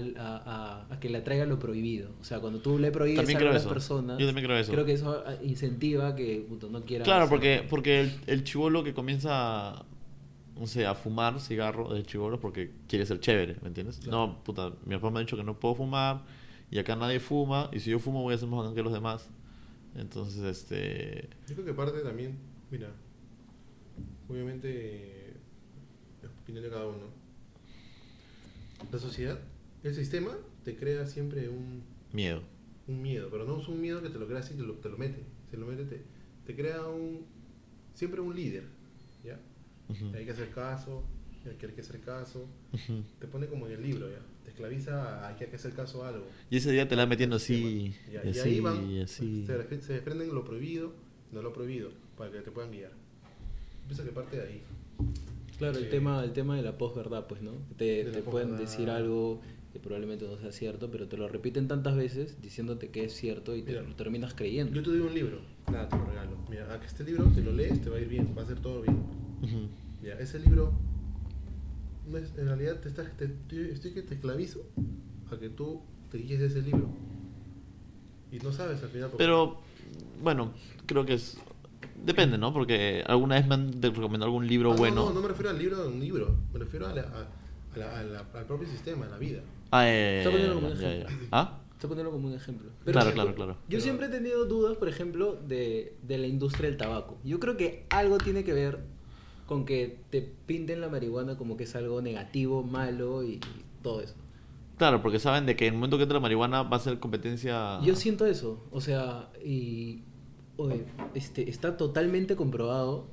a- a que le atraiga lo prohibido. O sea, cuando tú le prohíbes También a creo las personas, Yo también creo eso. que eso ah, incentiva que puto, no quiera Claro, porque, porque el, el chivolo que comienza, no sé, a fumar cigarro de chivolo porque quiere ser chévere, ¿me entiendes? Claro. No, puta, mi papá me ha dicho que no puedo fumar y acá nadie fuma y si yo fumo voy a ser más bacán que los demás. Entonces, este... Yo creo que parte también, mira, obviamente, es opinión de cada uno. La sociedad, el sistema, te crea siempre un, Miedo. un miedo, pero no es un miedo que te lo crea así, te lo, te lo mete. Se lo mete, te, te crea un, siempre un líder, Ujú. Hay que hacer caso, hay que hay que hacer caso. Ujú. Te pone como en el libro, ¿ya? Te esclaviza a que hay que hacer caso a algo. Y ese día te la metiendo así, y y así, ahí van, y así. Se, se desprenden lo prohibido, no lo prohibido, para que te puedan guiar. Pienso que parte de ahí. Claro, el Sí. tema, el tema de la posverdad, pues, ¿no? Te, te pueden decir algo que probablemente no sea cierto, pero te lo repiten tantas veces diciéndote que es cierto y te Mira, lo terminas creyendo. Yo te doy un libro, nada, te lo regalo. Mira, a que este libro te lo lees, te va a ir bien, va a ser todo bien. Ujú. Ya, ese libro, no es, en realidad te estás, te, te- estoy que te esclavizo a que tú te guíes de ese libro. Y no sabes al final. porque- Pero, bueno, creo que es... Depende, ¿no? Porque alguna vez me han recomendado algún libro Ah, no, bueno. No, no me refiero al libro de un libro, me refiero a la- a- a la- a la- al propio sistema, a la vida. Ah, eh, Está poniendo como un ya, ya, ejemplo. ya. ¿Ah? Estoy poniendo como un ejemplo. Claro, claro, claro. Yo Pero- siempre he tenido dudas, por ejemplo, de, de la industria del tabaco. Yo creo que algo tiene que ver con que te pinten la marihuana como que es algo negativo, malo y todo eso. Claro, porque saben de que en el momento que entre la marihuana va a ser competencia... Yo siento eso, o sea, y oye, este, está totalmente comprobado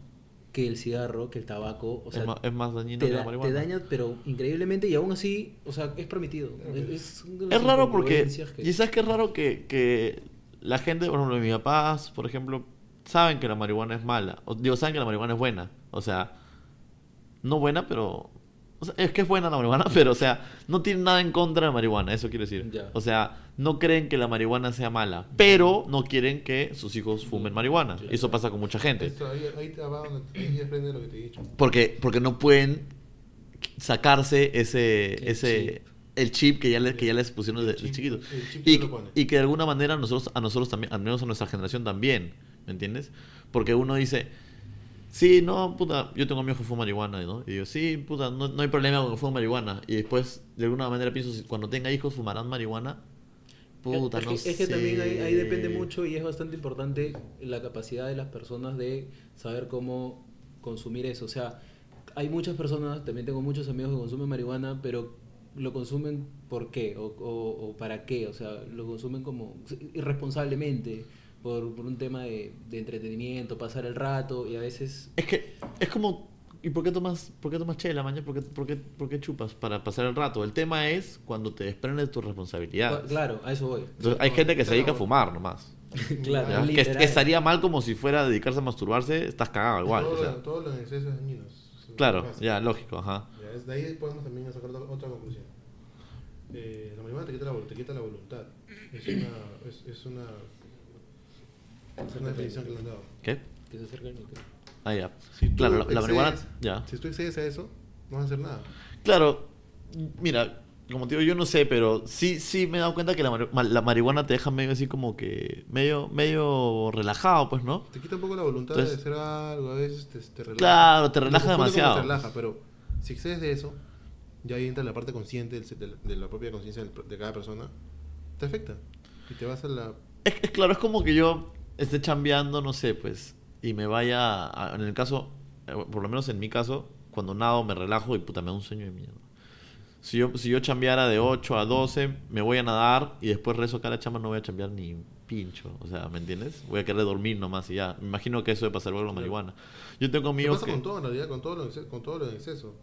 que el cigarro, que el tabaco, o sea, es, más, es más dañino te, que la da- marihuana. te daña, pero increíblemente, y aún así, o sea, es permitido. Es, es Es raro porque... que- Y sabes que es raro que, que la gente, por ejemplo, mis papás, por ejemplo, saben que la marihuana es mala. O, digo, saben que la marihuana es buena. O sea, no buena, pero... o sea, es que es buena la marihuana, pero, o sea, no tienen nada en contra de la marihuana, eso quiero decir. O sea, no creen que la marihuana sea mala, pero no quieren que sus hijos fumen marihuana. Eso pasa con mucha gente. Esto, ahí, ahí te va donde ahí depende de lo que te he dicho. Porque, porque no pueden sacarse ese, El ese chip. el chip que ya, le- que ya les pusieron El de, chiquitos. el chip Y, que lo pone. y que de alguna manera nosotros, a nosotros también, al menos a nuestra generación también, ¿me entiendes? Porque uno dice, sí, no, puta, yo tengo amigos que fuman marihuana, ¿no? Y digo, sí, puta, no, no hay problema con que fumen marihuana. Y después, de alguna manera pienso, si cuando tenga hijos, ¿fumarán marihuana? Puta, es, no que, sé. es que también ahí, ahí depende mucho y es bastante importante la capacidad de las personas de saber cómo consumir eso. O sea, hay muchas personas, también tengo muchos amigos que consumen marihuana, pero lo consumen por qué o, o- o para qué. O sea, lo consumen como irresponsablemente por, por un tema de, de entretenimiento, pasar el rato y a veces... Es que es como, ¿y por qué tomas, por qué tomas chela, mañana? ¿Por qué, por, qué, ¿Por qué chupas? Para pasar el rato. El tema es cuando te desprendes de tus responsabilidades. Claro, a eso voy. Entonces, hay gente que se dedica a fumar nomás. Claro. Que, estaría mal como si fuera a dedicarse a masturbarse, estás cagado igual. todo, o sea. lo, todo lo en exceso es dañino. claro, ya, lógico, ajá. Ya, es- de ahí podemos también sacar otra, conclusión. Eh, la marihuana te quita la, te quita la voluntad. Es una, es, es una, es una definición que le han dado. ¿Qué? Que. Ah, ya. Si claro, la, la marihuana, ya. Si tú excedes a eso, no vas a hacer nada. Claro, mira, como te digo, yo no sé, pero sí, sí me he dado cuenta que la, la marihuana te deja medio así como que, medio, medio relajado, pues, ¿no? Te quita un poco la voluntad Entonces- de hacer algo, a veces te, te relaja. Claro, te relaja demasiado. Te relaja, pero si excedes de eso, ya ahí entra la parte consciente de, la- de la propia conciencia de cada persona, te afecta. Y te vas a la... Es, es claro, es como que yo esté chambeando, no sé, pues, y me vaya, a- en el caso, eh, por lo menos en mi caso, cuando nado me relajo y puta, me da un sueño de mierda. Si yo, si yo chambeara de 8 a 12, me voy a nadar y después rezo cada chamba, no voy a chambear ni pincho. O sea, ¿me entiendes? Voy a querer dormir nomás y ya. Me imagino que eso de pasar con la marihuana. Yo tengo ¿Qué amigos pasa que... con todo en realidad? Con todo, lo con todo lo en exceso.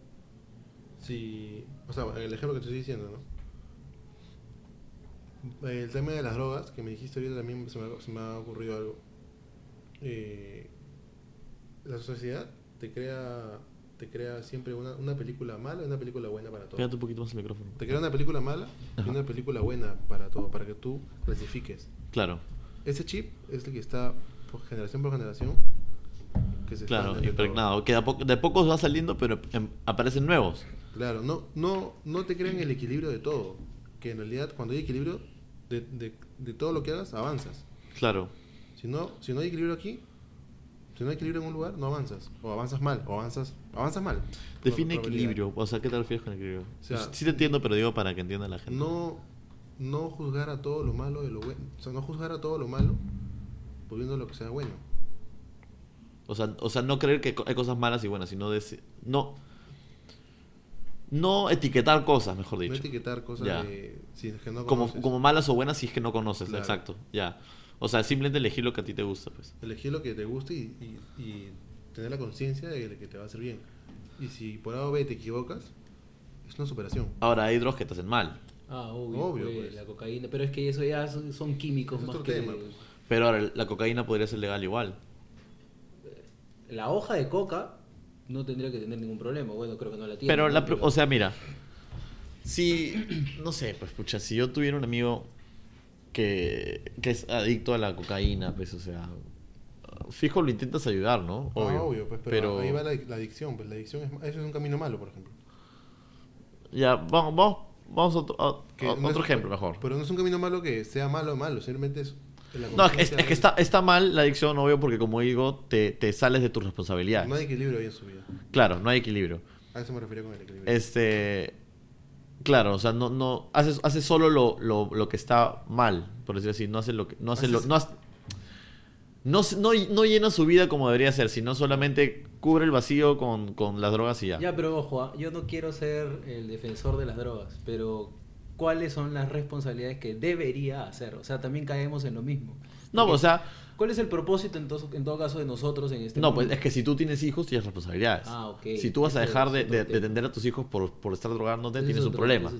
Si... O sea, el ejemplo que te estoy diciendo, ¿no? El tema de las drogas, que me dijiste ahorita también se me ha, se me ha ocurrido algo. Eh, la sociedad te crea te crea siempre una, una película mala y una película buena para todo. Pégate un poquito más el micrófono. Te crea una película mala Ajá. y una película buena para todo, para que tú clasifiques. Claro, Ese chip es el que está por generación por generación. Que se claro, impregnado. Que de poco, de pocos va saliendo, pero em, aparecen nuevos. Claro, no, no, no te crean el equilibrio de todo. Que en realidad cuando hay equilibrio de, de, de todo lo que hagas, avanzas. Claro. Si no, si no hay equilibrio aquí, si no hay equilibrio en un lugar, no avanzas. O avanzas mal, o avanzas, avanzas mal. Define equilibrio. O sea, ¿qué te refieres con equilibrio? O sea, sí te entiendo, pero digo para que entienda la gente. No, no juzgar a todo lo malo de lo bueno. O sea, no juzgar a todo lo malo volviendo lo que sea bueno. O sea, o sea, no creer que hay cosas malas y buenas, sino decir... No, no etiquetar cosas, mejor No dicho. etiquetar cosas Ya. de, si es que no como, como malas o buenas si es que no conoces, Claro. exacto. Ya. O sea, simplemente elegir lo que a ti te gusta, pues. Elegir lo que te guste y, y- y tener la conciencia de que te va a hacer bien. Y si por A o B te equivocas, es una superación. Ahora, hay drogas que te hacen mal. Ah, obvio, Obvio, pues, pues. la cocaína. Pero es que eso ya son, son químicos Es más otro que... tema, pues. Pero ahora, la cocaína podría ser legal igual. La hoja de coca no tendría que tener ningún problema. Bueno, creo que no la tiene. Pero, ¿no? la, o sea, mira. Si, no sé, pues, pucha, si yo tuviera un amigo que, que es adicto a la cocaína, pues, o sea, fijo lo intentas ayudar, ¿no? Ah, Obvio. obvio, pues, pero, pero ahí va la, la adicción. Pues la adicción es, eso es un camino malo, por ejemplo. ya, vamos, vamos, vamos a otro, a- Que a no otro es- ejemplo mejor. Pero no es un camino malo que sea malo o malo, simplemente es... No, es, que- es- que está, está mal la adicción, obvio, porque como digo, te, te sales de tus responsabilidades. No hay equilibrio ahí en su vida. Claro, no hay equilibrio. A eso me refería con el equilibrio. Este. Claro, o sea, no, no. Haces, haces solo lo, lo, lo que está mal, por decirlo así. No hace lo que. No hace lo. Haces- No, hace- no, se- no, no llena su vida como debería ser, sino solamente cubre el vacío con, con las drogas y ya. Ya, pero ojo, ah, yo no quiero ser el defensor de las drogas, pero ¿cuáles son las responsabilidades que debería hacer? O sea, también caemos en lo mismo. No, Porque, o sea. ¿Cuál es el propósito en, to- en todo caso de nosotros en este No, mundo? pues es que si tú tienes hijos, tienes responsabilidades. Ah, ok. Si tú vas a dejar de, de- de atender a tus hijos por, por estar drogándote, tienes es un problema.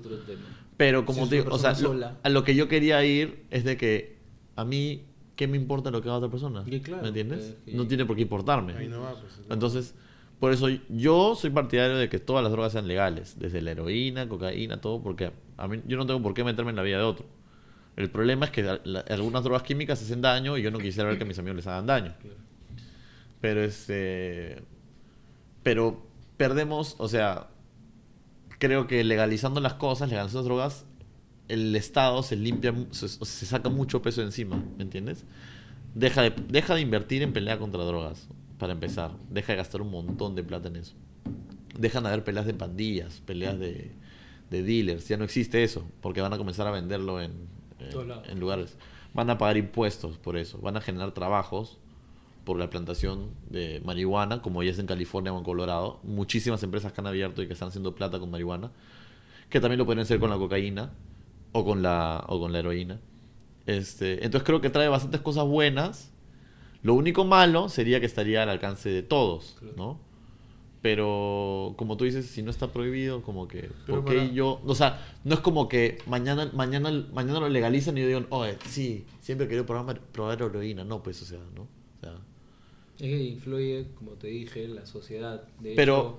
Pero Si como es te digo, o sea, lo- a lo que yo quería ir es de que a mí ¿qué me importa lo que haga otra persona? Y claro, ¿Me entiendes? eh, y- No tiene por qué importarme. Ahí no va, pues. Entonces, por eso yo soy partidario de que todas las drogas sean legales, desde la heroína, cocaína, todo, porque yo no tengo por qué meterme en la vida de otro. El problema es que algunas drogas químicas hacen daño y yo no quisiera ver que mis amigos les hagan daño. Pero este pero perdemos, o sea, creo que legalizando las cosas, legalizando las drogas, el Estado se limpia, se, se saca mucho peso encima, ¿me entiendes? Deja de, deja de invertir en pelea contra drogas, para empezar. Deja de gastar un montón de plata en eso. Dejan de haber peleas de pandillas, peleas de, de dealers. Ya no existe eso, porque van a comenzar a venderlo en, lados. en lugares. Van a pagar impuestos por eso. Van a generar trabajos por la plantación de marihuana, como ya es en California o en Colorado. Muchísimas empresas que han abierto y que están haciendo plata con marihuana, que también lo pueden hacer con la cocaína o con la, o con la heroína. Este, entonces creo que trae bastantes cosas buenas. Lo único malo sería que estaría al alcance de todos. ¿no? Pero como tú dices, si no está prohibido, como que Pero ¿por qué para- yo, o sea, no es como que mañana mañana mañana lo legalizan y yo digo, "Oye, sí, siempre he querido probar, probar heroína." No, pues, o sea, ¿no? O sea, Es que influye, como te dije, la sociedad. De Pero- hecho,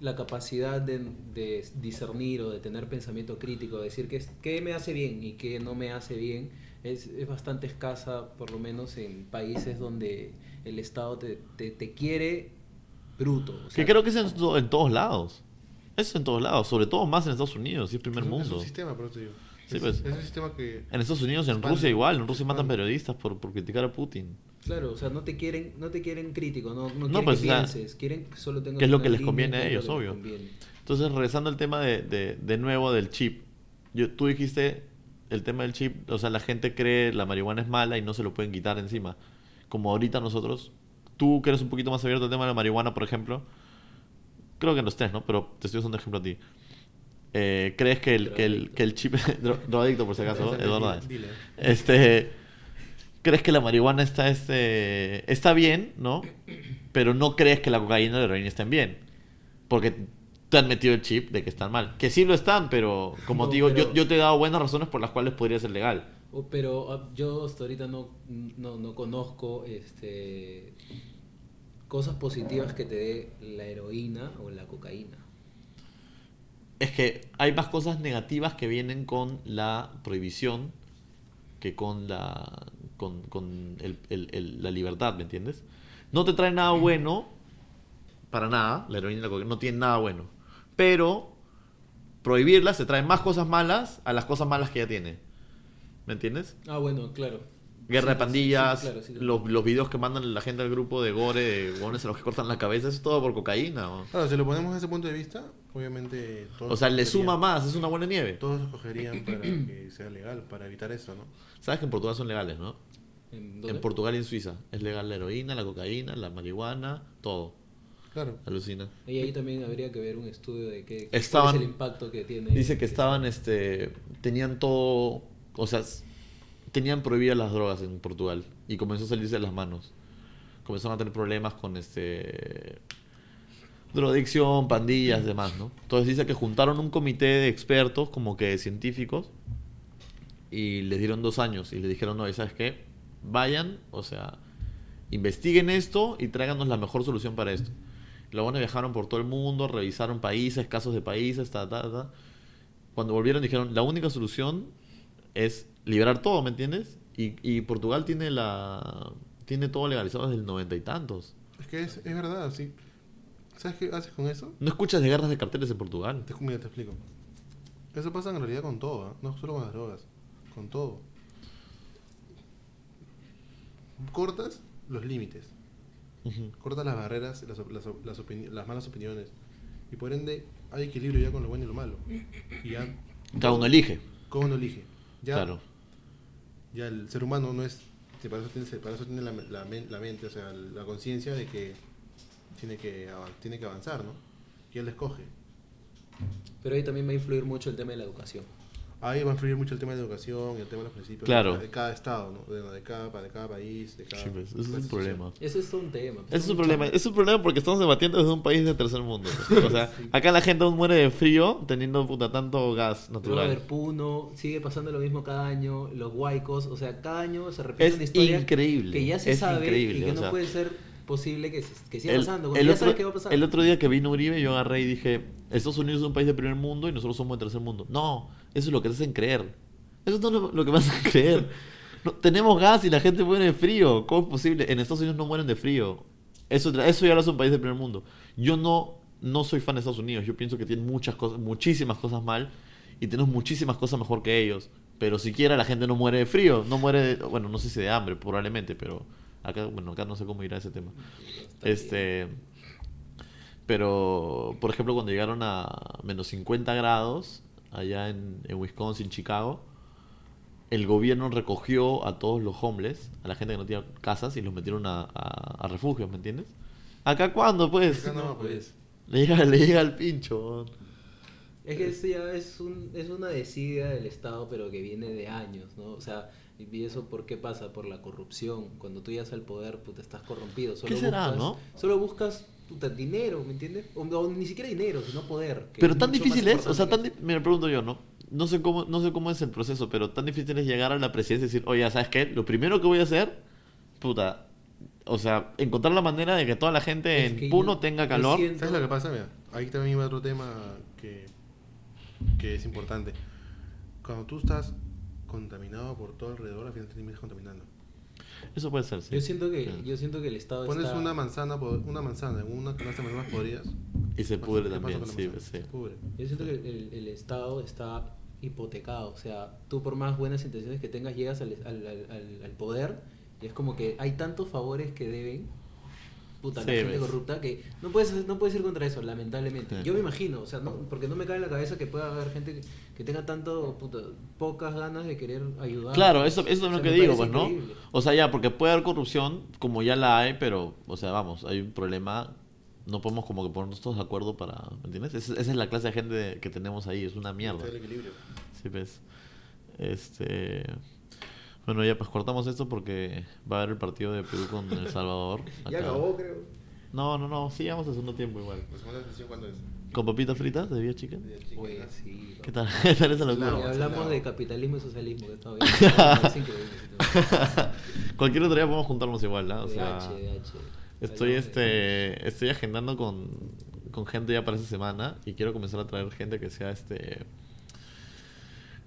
la capacidad de, de discernir o de tener pensamiento crítico, de decir qué, qué me hace bien y qué no me hace bien, es, es bastante escasa, por lo menos en países donde el Estado te, te, te quiere bruto. o que sea, creo que es en, en todos lados. Eso en todos lados, sobre todo más en Estados Unidos, y es primer Es un- Es mundo. un sistema, por eso te digo. Sí, es, pues. es un sistema que. En Estados Unidos, en Expande, Rusia igual, en Rusia matan periodistas por, por criticar a Putin. Claro, o sea, no te quieren, no te quieren crítico, no, no, No, quieren pues, que o sea, pienses, quieren que solo tengas que es lo que les conviene a que es lo ellos, que obvio. Entonces, regresando al tema de, de, de nuevo del chip. Yo, tú dijiste el tema del chip, o sea, la gente cree la marihuana es mala y no se lo pueden quitar encima. Como ahorita nosotros, tú que eres un poquito más abierto al tema de la marihuana, por ejemplo, creo que en los tres, ¿no? Pero te estoy usando ejemplo a ti. Eh, ¿Crees que el, que el, que el chip... dro- drogadicto, por si acaso, Exacto, Eduardo. Este, ¿crees que la marihuana está, este, está bien, no? Pero no crees que la cocaína y la heroína estén bien. Porque te han metido el chip de que están mal. Que sí lo están, pero como No, digo, yo, pero- yo te he dado buenas razones por las cuales podría ser legal. Oh, Pero ah, yo hasta ahorita no, no, no conozco este, cosas positivas que te dé la heroína o la cocaína. Es que hay más cosas negativas que vienen con la prohibición que con la con, con el- el- el- la libertad, ¿me entiendes? No te trae nada bueno, para nada, la heroína y la cocaína no tienen nada bueno. Pero prohibirlas te trae más cosas malas a las cosas malas que ya tiene. ¿Me entiendes? Ah, bueno, claro. Guerra Sí, de pandillas, sí, claro, sí, los, los videos que mandan la gente al grupo de gore, de huevones a los que cortan la cabeza, eso es todo por cocaína. ¿no? Claro, si lo ponemos desde ese punto de vista, obviamente. Todos O sea, le suma más, es una buena nieve. Todos escogerían para que sea legal, para evitar eso, ¿no? Sabes que en Portugal son legales, ¿no? ¿En dónde? En Portugal y en Suiza. Es legal la heroína, la cocaína, la marihuana, todo. Claro. Alucina. Y ahí también habría que ver un estudio de qué Estaban- cuál es el impacto que tiene. Dice que estaban, este, tenían todo, o sea, tenían prohibidas las drogas en Portugal y comenzó a salirse de las manos. Comenzaron a tener problemas con, este, drogadicción, pandillas, demás, ¿no? Entonces dice que juntaron un comité de expertos, como que científicos, y les dieron dos años y les dijeron, no, ¿y ¿sabes qué? Vayan, o sea, investiguen esto y tráiganos la mejor solución para esto. Luego bueno, viajaron por todo el mundo, revisaron países, casos de países, ta, ta, ta. Cuando volvieron dijeron, la única solución es liberar todo, ¿me entiendes? Y, y Portugal tiene la tiene todo legalizado desde el noventa y tantos. Es que es, es verdad, sí. ¿Sabes qué haces con eso? No escuchas de guerras de carteles en Portugal. Te, mira, te explico. Eso pasa en realidad con todo, ¿ah? no solo con las drogas, con todo. Cortas los límites, Ujú. cortas las barreras, las, op- las, las, opini- las malas opiniones. Y por ende hay equilibrio ya con lo bueno y lo malo. Y ya Cada uno elige. cada uno elige. Ya, Claro. ya el ser humano no es. Para eso tiene, para eso tiene la, la men- la mente, o sea, la conciencia de que tiene que, tiene que avanzar, ¿no? Y él escoge. Pero ahí también va a influir mucho el tema de la educación. Ahí va a influir mucho el tema de educación y el tema de los principios Claro. de, cada estado, ¿no? de, de cada, de cada país, de cada... Sí, pues, ese es un problema. Ese es todo un tema. Ese es un problema. Es un problema porque estamos debatiendo desde un país de tercer mundo. pues. O sea, acá la gente aún muere de frío teniendo puta tanto gas natural. Puno, sigue pasando lo mismo cada año, los huaicos, o sea, cada año se repite Es una historia increíble, que ya se es sabe increíble, y que no sea, puede ser posible que, que siga El, pasando. cuando el ya otro, sabes qué va a pasar. el otro día que vino Uribe, yo agarré y dije: Estados Unidos es un país de primer mundo y nosotros somos de tercer mundo. No, eso es lo que te hacen creer. Eso es lo, lo que me hacen creer. No, tenemos gas y la gente muere de frío. ¿Cómo es posible? En Estados Unidos no mueren de frío. Eso, eso ya lo es un país de primer mundo. Yo no, no soy fan de Estados Unidos. Yo pienso que tienen muchas cosas, muchísimas cosas mal y tenemos muchísimas cosas mejor que ellos. Pero siquiera la gente no muere de frío. No muere, de- bueno, no sé si de hambre, probablemente, pero acá, bueno, acá no sé cómo irá ese tema. Este. Pero, por ejemplo, cuando llegaron a menos 50 grados, allá en, en Wisconsin, Chicago, el gobierno recogió a todos los homeless, a la gente que no tenía casas, y los metieron a, a- a refugios, ¿me entiendes? ¿Acá cuándo, pues? Acá no, pues. Le llega, le llega el pincho. Es que eso ya es, un, es una desidia del Estado, pero que viene de años, ¿no? O sea, ¿y eso por qué pasa? Por la corrupción. Cuando tú llegas al poder, puta, estás corrompido. Solo ¿Qué será, buscas, no? Solo buscas, puta, dinero, ¿me entiendes? O, o ni siquiera dinero, sino poder. Pero tan difícil es, o sea, tan me pregunto yo, ¿no? No sé cómo no sé cómo es el proceso, pero tan difícil es llegar a la presidencia y decir, oye, ¿sabes qué? Lo primero que voy a hacer, puta, o sea, encontrar la manera de que toda la gente Es en Puno tenga calor. siento- ¿Sabes lo que pasa? Mira, ahí también iba otro tema que, que es importante. Cuando tú estás contaminado por todo alrededor, al final te terminas contaminando. Eso puede ser, sí. Yo siento que, Sí. yo siento que el Estado Pones está... una manzana, una manzana en una canasta de manzanas podridas. Y se ¿qué pudre pasa también, sí, sí. Se pudre. Yo siento que el, el Estado está hipotecado. O sea, tú por más buenas intenciones que tengas, llegas al, al, al- al- al poder y es como que hay tantos favores que deben. Puta, Sí, la gente ves. corrupta que no puedes, no puedes ir contra eso, lamentablemente. Yo me imagino, o sea, no, porque no me cae en la cabeza que pueda haber gente que, que tenga tanto, puta, pocas ganas de querer ayudar. Claro, eso, eso es O lo sea, que digo, pues, ¿no? O sea, ya, porque puede haber corrupción, como ya la hay, pero, o sea, vamos, hay un problema, no podemos como que ponernos todos de acuerdo para, ¿me entiendes? Esa, esa es la clase de gente que tenemos ahí, es una mierda. Está el equilibrio. Sí, pues. Este. Bueno, ya pues cortamos esto porque va a haber el partido de Perú con El Salvador. Ya acá. acabó, creo. No, no, no, sí, vamos a segundo tiempo igual. La segunda sesión, ¿cuándo es? ¿Con papitas fritas de Vía sí. ¿Qué tal? ¿Qué tal esa locura? Claro. hablamos Claro. de capitalismo y socialismo, que está bien. Es increíble. Cualquier otro día podemos juntarnos igual, ¿no? O sea, DH, estoy este estoy agendando con, con gente ya para esta semana y quiero comenzar a traer gente que sea este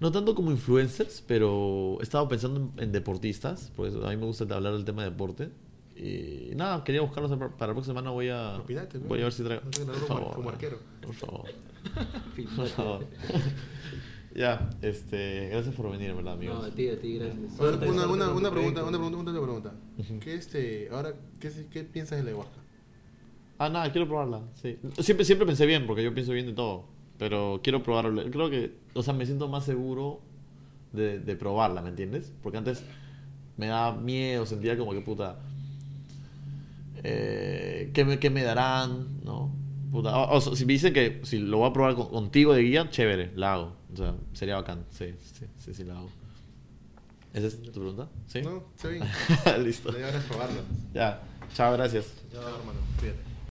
no tanto como influencers, pero he estado pensando en, en deportistas, pues a mí me gusta hablar del tema de deporte. Y nada, quería buscarlos para la próxima semana. Voy a, voy a ver si traigo. No Por como- favor, como arquero. Por favor. Por favor. ya, este, gracias por venir, en ¿verdad, amigos? No, a ti, a ti, gracias. A ver, una, pregunta, una pregunta, una pregunta. ¿Qué este, ahora, qué, se- qué piensas de la ayahuasca? Ah, nada, quiero probarla. Sí. Siempre, siempre pensé bien, porque yo pienso bien de todo. Pero quiero probarla. Creo que, o sea, me siento más seguro de, de probarla, ¿me entiendes? Porque antes me daba miedo, sentía como que puta. Eh, ¿qué, me, qué me darán? ¿No? Puta, o- o si me dicen que si lo voy a probar con- contigo de guía, chévere, la hago. O sea, sería bacán. Sí, sí, sí, sí, la hago. ¿Esa es tu pregunta? ¿Sí? No, está bien. Listo. Es probarla. Ya. Chao, gracias. Chao, hermano. Cuídate.